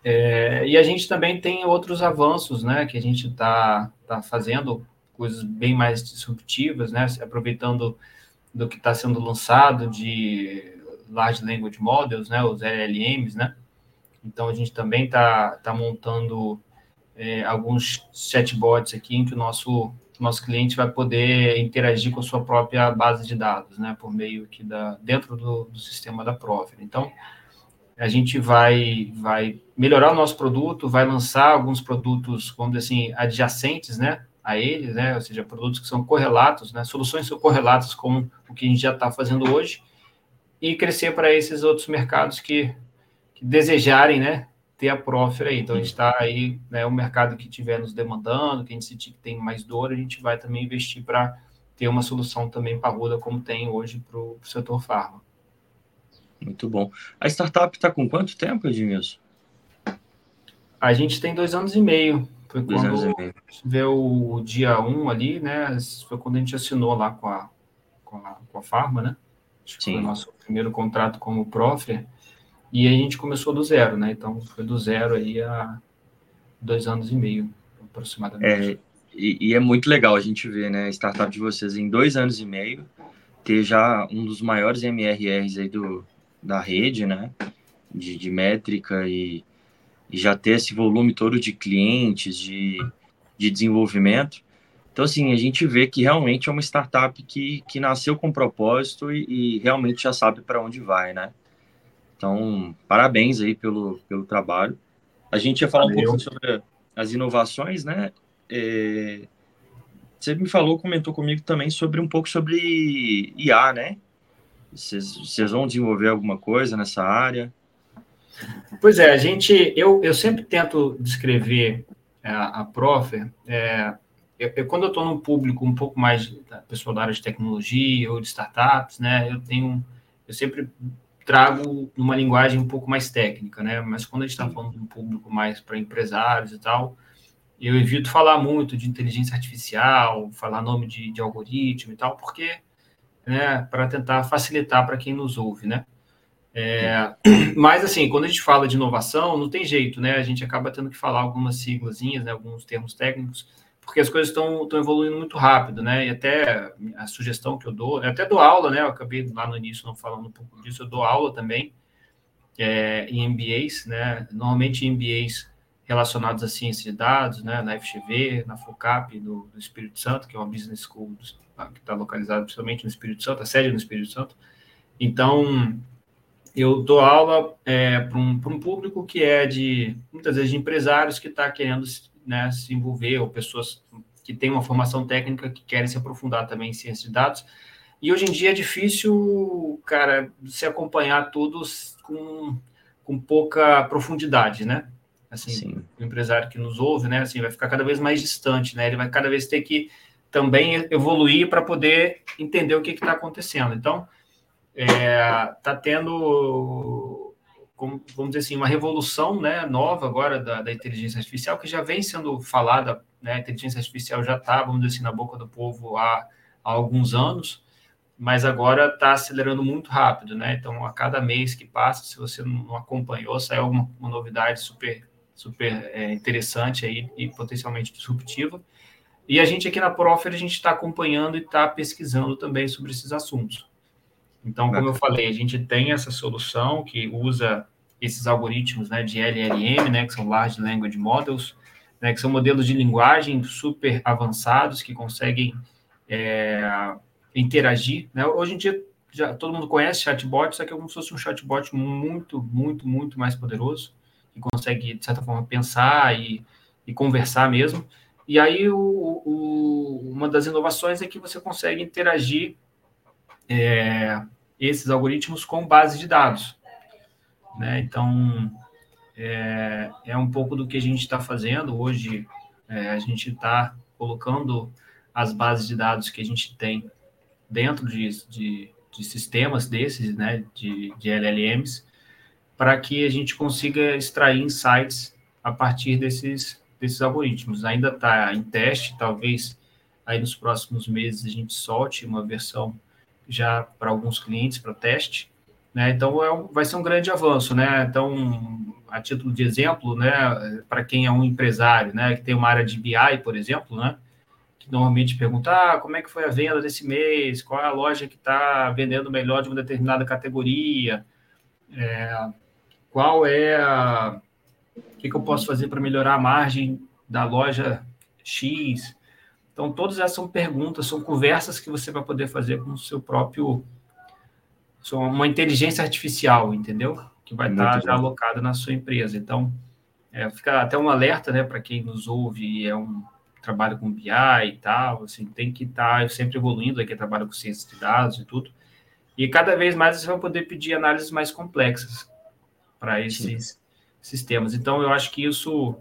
É, e a gente também tem outros avanços, né, que a gente está tá fazendo, coisas bem mais disruptivas, né, aproveitando do que está sendo lançado de Large Language Models, né, os LLMs, né, então a gente também está tá montando é, alguns chatbots aqui em que o nosso, nosso cliente vai poder interagir com a sua própria base de dados, né, por meio aqui da, dentro do, do sistema da Profit. Então, a gente vai, vai melhorar o nosso produto, vai lançar alguns produtos, vamos dizer assim, adjacentes, né, a eles, né, ou seja, produtos que são correlatos, né, soluções que são correlatas com o que a gente já está fazendo hoje, e crescer para esses outros mercados que, que desejarem, né, ter a Profit aí. Então, a gente está aí, né, o mercado que estiver nos demandando, que a gente sentir que tem mais dor, a gente vai também investir para ter uma solução também parruda, como tem hoje para o setor farma. Muito bom. A startup está com quanto tempo, Edmilson? A gente tem dois anos e meio. Foi dois quando meio. vê o dia 1 um ali, né? Foi quando a gente assinou lá com a, com a, com a Farma, né? Acho que Sim. foi o nosso primeiro contrato como Profre. E a gente começou do zero, né? Então foi do zero aí a dois anos e meio, aproximadamente. É, e, e, é muito legal a gente ver, né, a startup de vocês em dois anos e meio, ter já um dos maiores MRRs aí do, da rede, né? De, de métrica e, e já ter esse volume todo de clientes, de, de desenvolvimento. Então, assim, a gente vê que realmente é uma startup que, que nasceu com propósito e, e realmente já sabe para onde vai, né? Então, parabéns aí pelo, pelo trabalho. A gente ia falar Valeu. um pouco sobre as inovações, né? É, você me falou, comentou comigo também sobre um pouco sobre IA, né? Vocês vão desenvolver alguma coisa nessa área? Pois é, a gente, eu, eu sempre tento descrever a, a Profer, é, eu, eu, quando eu estou num público um pouco mais da pessoa da área de tecnologia ou de startups, né, eu tenho, eu sempre trago uma linguagem um pouco mais técnica, né, mas quando a gente está falando de um público mais para empresários e tal, eu evito falar muito de inteligência artificial, falar nome de, de algoritmo e tal, porque, né, para tentar facilitar para quem nos ouve, né. É, mas, assim, quando a gente fala de inovação, não tem jeito, né? A gente acaba tendo que falar algumas siglazinhas, né? alguns termos técnicos, porque as coisas estão evoluindo muito rápido, né? E até a sugestão que eu dou, eu até dou aula, né? Eu acabei lá no início não falando um pouco disso, eu dou aula também é, em MBAs, né? Normalmente MBAs relacionados à ciência de dados, né? Na FGV, na FOCAP do, do Espírito Santo, que é uma business school que está localizada principalmente no Espírito Santo, a sede no Espírito Santo. Então, eu dou aula é, para um, um, público que é de, muitas vezes, de empresários que está querendo né, se envolver, ou pessoas que têm uma formação técnica que querem se aprofundar também em ciência de dados. E hoje em dia é difícil, cara, se acompanhar todos com, com pouca profundidade, né? Assim, Sim. o empresário que nos ouve, né, assim, vai ficar cada vez mais distante, né? Ele vai cada vez ter que também evoluir para poder entender o que está acontecendo. Então, está é, tá tendo, como, vamos dizer assim, uma revolução né, nova agora da, da, inteligência artificial, que já vem sendo falada, né, a inteligência artificial já está, vamos dizer assim, na boca do povo há, há alguns anos, mas agora está acelerando muito rápido, né? Então, a cada mês que passa, se você não acompanhou, sai uma, uma novidade super, super é, interessante aí e potencialmente disruptiva. E a gente aqui na Profer, a gente está acompanhando e está pesquisando também sobre esses assuntos. Então, como eu falei, a gente tem essa solução que usa esses algoritmos né, de LLM, né, que são Large Language Models, né, que são modelos de linguagem super avançados que conseguem é, interagir. Né? Hoje em dia, já, todo mundo conhece chatbot, só que é como se fosse um chatbot muito, muito, muito mais poderoso, que consegue, de certa forma, pensar e, e conversar mesmo. E aí, o, o, uma das inovações é que você consegue interagir é, esses algoritmos com base de dados. Né? Então, é, é, um pouco do que a gente está fazendo hoje. É, a gente está colocando as bases de dados que a gente tem dentro de, de, de sistemas desses, né, de, de LLMs, para que a gente consiga extrair insights a partir desses, desses algoritmos. Ainda está em teste, talvez aí nos próximos meses a gente solte uma versão já para alguns clientes para teste, né? Então é vai ser um grande avanço, né? Então, a título de exemplo, né, para quem é um empresário, né, que tem uma área de BI, por exemplo, né, que normalmente pergunta, ah, como é que foi a venda desse mês? Qual é a loja que está vendendo melhor de uma determinada categoria? É, qual é a o que, que eu posso fazer para melhorar a margem da loja X? Então, todas essas são perguntas, são conversas que você vai poder fazer com o seu próprio. Uma inteligência artificial, entendeu? Que vai Muito estar já alocada na sua empresa. Então, é, fica até um alerta, né, para quem nos ouve e é um trabalho com BI e tal, assim, tem que estar sempre evoluindo, aqui trabalha com ciência de dados e tudo. E cada vez mais você vai poder pedir análises mais complexas para esses Sim. sistemas. Então, eu acho que isso,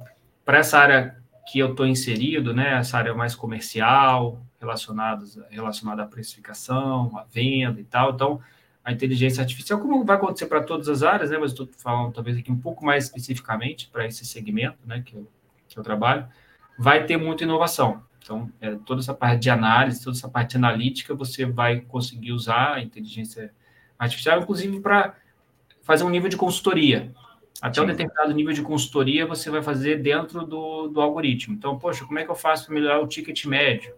para essa área que eu estou inserido, né, essa área mais comercial, relacionada, relacionada à precificação, à venda e tal. Então, a inteligência artificial, como vai acontecer para todas as áreas, né, mas estou falando talvez aqui um pouco mais especificamente para esse segmento, né, que eu, que eu trabalho, vai ter muita inovação. Então, é, toda essa parte de análise, toda essa parte analítica, você vai conseguir usar a inteligência artificial, inclusive para fazer um nível de consultoria. Até Sim. um determinado nível de consultoria você vai fazer dentro do, do algoritmo. Então, poxa, como é que eu faço para melhorar o ticket médio?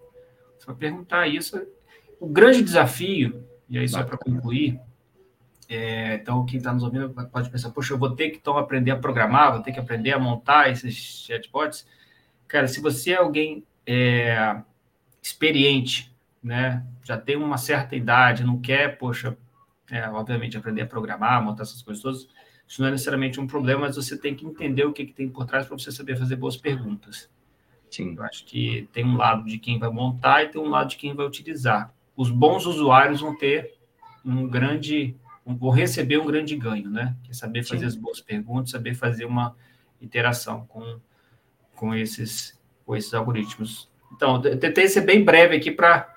Você vai perguntar isso. O grande desafio, e aí só para concluir, é, então quem está nos ouvindo pode pensar, poxa, eu vou ter que então aprender a programar, vou ter que aprender a montar esses chatbots. Cara, se você é alguém é, experiente, né, já tem uma certa idade, não quer, poxa, é, obviamente aprender a programar, montar essas coisas todas, isso não é necessariamente um problema, mas você tem que entender o que, que tem por trás para você saber fazer boas perguntas. Sim. Eu acho que tem um lado de quem vai montar e tem um lado de quem vai utilizar. Os bons usuários vão ter um grande, vou receber um grande ganho, né? Que é saber fazer Sim. as boas perguntas, saber fazer uma interação com, com esses, com esses algoritmos. Então, tentei ser bem breve aqui para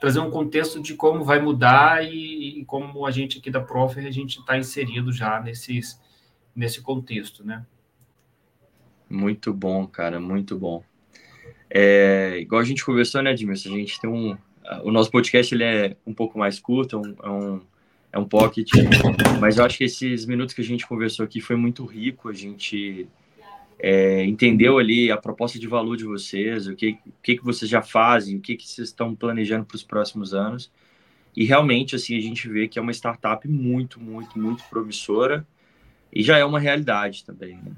trazer um contexto de como vai mudar e, e como a gente aqui da Prof, a gente está inserido já nesses, nesse contexto, né? Muito bom, cara, muito bom. É, igual a gente conversou, né, Edmilson? A gente tem um. O nosso podcast ele é um pouco mais curto, é um, é um, é um pocket, mas eu acho que esses minutos que a gente conversou aqui foi muito rico. A gente é, entendeu ali a proposta de valor de vocês, o que, o que, que vocês já fazem, o que, que vocês estão planejando para os próximos anos. E realmente, assim, a gente vê que é uma startup muito, muito, muito promissora e já é uma realidade também, né?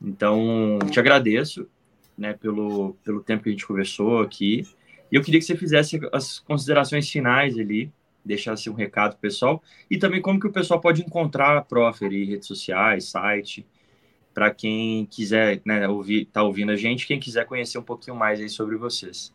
Então, te agradeço né, pelo, pelo tempo que a gente conversou aqui. E eu queria que você fizesse as considerações finais ali, deixasse um recado pessoal, e também como que o pessoal pode encontrar a Profer em redes sociais, site, para quem quiser né, ouvir, tá ouvindo a gente, quem quiser conhecer um pouquinho mais aí sobre vocês.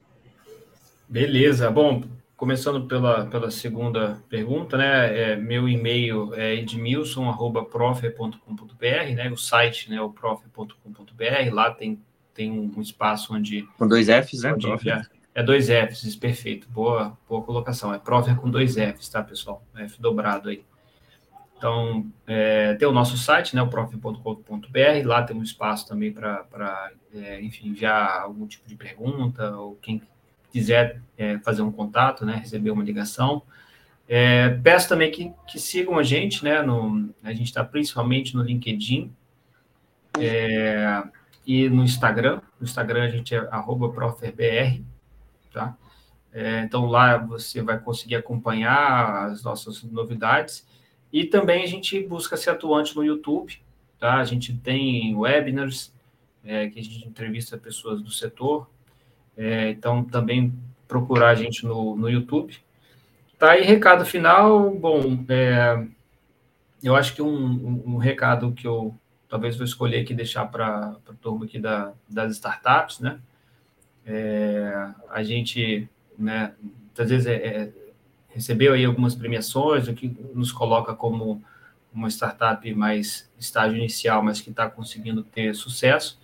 Beleza, bom, começando pela, pela segunda pergunta, né, é, meu e-mail é edmilson.profer.com.br, né, o site, né, o profer.com.br, lá tem tem um espaço onde. Com dois Fs, né? É, é dois Fs, perfeito. Boa, boa colocação. É Profer com dois Fs, tá, pessoal? F dobrado aí. Então, é, tem o nosso site, né, o prof.com.br, lá tem um espaço também para, é, enfim, enviar algum tipo de pergunta, ou quem quiser é, fazer um contato, né, receber uma ligação. É, peço também que, que sigam a gente, né, no, a gente está principalmente no LinkedIn, é, e no Instagram. No Instagram a gente é proferbr, tá? É, então lá você vai conseguir acompanhar as nossas novidades. E também a gente busca ser atuante no YouTube, tá? A gente tem webinars, é, que a gente entrevista pessoas do setor. É, então também procurar a gente no, no YouTube. Tá, e recado final, bom, é, eu acho que um, um, um recado que eu talvez vou escolher aqui deixar para a turma aqui da, das startups, né? É, a gente, né, às vezes é, é, recebeu aí algumas premiações, o que nos coloca como uma startup mais estágio inicial, mas que está conseguindo ter sucesso.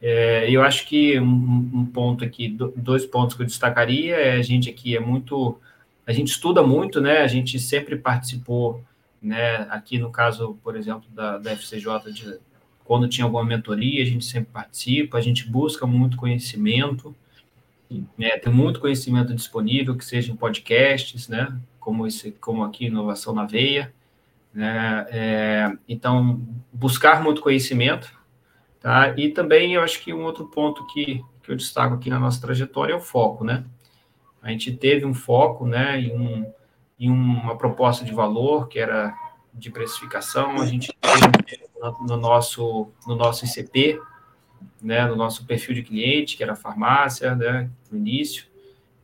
É, eu acho que um, um, ponto aqui, dois pontos que eu destacaria é a gente aqui é muito, a gente estuda muito, né? A gente sempre participou, né? Aqui no caso, por exemplo, da, da FCJ de, quando tinha alguma mentoria, a gente sempre participa, a gente busca muito conhecimento, né? tem muito conhecimento disponível, que seja em podcasts, né? como, esse, como aqui, Inovação na Veia. Né? É, então, buscar muito conhecimento. Tá? E também, eu acho que um outro ponto que, que eu destaco aqui na nossa trajetória é o foco. Né? A gente teve um foco né, em, um, em uma proposta de valor, que era de precificação, a gente teve no nosso, no nosso ICP, né, no nosso perfil de cliente, que era farmácia, né, no início.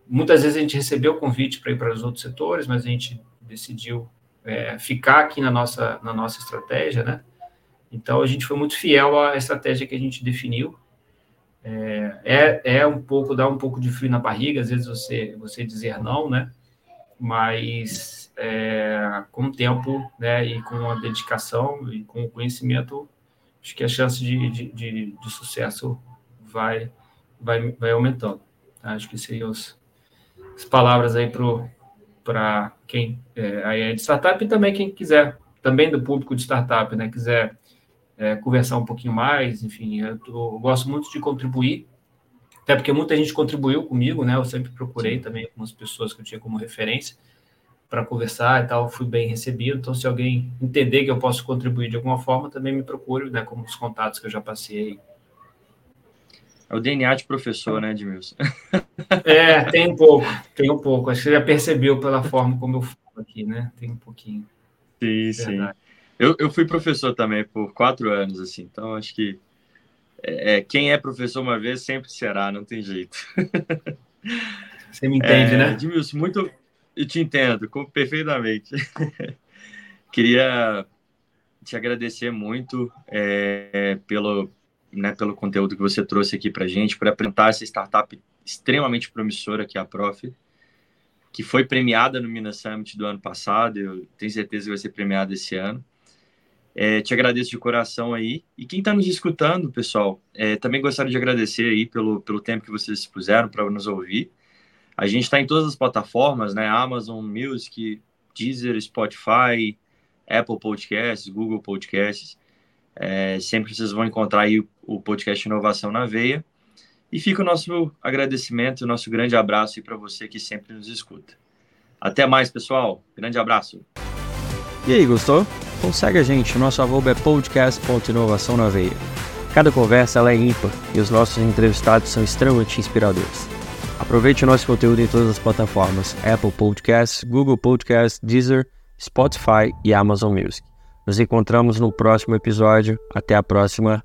Muitas vezes a gente recebeu convite para ir para os outros setores, mas a gente decidiu é, ficar aqui na nossa, na nossa estratégia, né? Então, a gente foi muito fiel à estratégia que a gente definiu. É, é, é um pouco, dá um pouco de frio na barriga, às vezes você, você dizer não, né? Mas é, com o tempo né, e com a dedicação e com o conhecimento, acho que a chance de, de, de, de sucesso vai, vai, vai aumentando. Tá? Acho que seriam os, as palavras aí para quem é, aí é de startup e também quem quiser, também do público de startup, né, quiser é, conversar um pouquinho mais, enfim, eu, tô, eu, gosto muito de contribuir, até porque muita gente contribuiu comigo, né, eu sempre procurei também algumas pessoas que eu tinha como referência, para conversar e tal, fui bem recebido. Então, se alguém entender que eu posso contribuir de alguma forma, também me procure, né, como os contatos que eu já passei. É o DNA de professor, né, Edmilson? É, tem um pouco, tem um pouco. Acho que você já percebeu pela forma como eu falo aqui, né? Tem um pouquinho. Sim, sim. Eu, eu fui professor também por quatro anos, assim, então acho que é, é quem é professor uma vez sempre será, não tem jeito. Você me entende, é, né? Edmilson, muito, eu te entendo perfeitamente. Queria te agradecer muito é, pelo, né, pelo conteúdo que você trouxe aqui para gente, para apresentar essa startup extremamente promissora que é a Prof. que foi premiada no Minas Summit do ano passado, eu tenho certeza que vai ser premiada esse ano. É, te agradeço de coração aí. E quem está nos escutando, pessoal, é, também gostaria de agradecer aí pelo, pelo tempo que vocês puseram para nos ouvir. A gente está em todas as plataformas, né? Amazon Music, Deezer, Spotify, Apple Podcasts, Google Podcasts. É, sempre vocês vão encontrar aí o, podcast Inovação na Veia. E fica o nosso agradecimento, o nosso grande abraço para você que sempre nos escuta. Até mais, pessoal. Grande abraço. E aí, gostou? Então segue a gente, nosso arroba é podcast.inovação na veia. Cada conversa é ímpar e os nossos entrevistados são extremamente inspiradores. Aproveite o nosso conteúdo em todas as plataformas: Apple Podcasts, Google Podcasts, Deezer, Spotify e Amazon Music. Nos encontramos no próximo episódio. Até a próxima.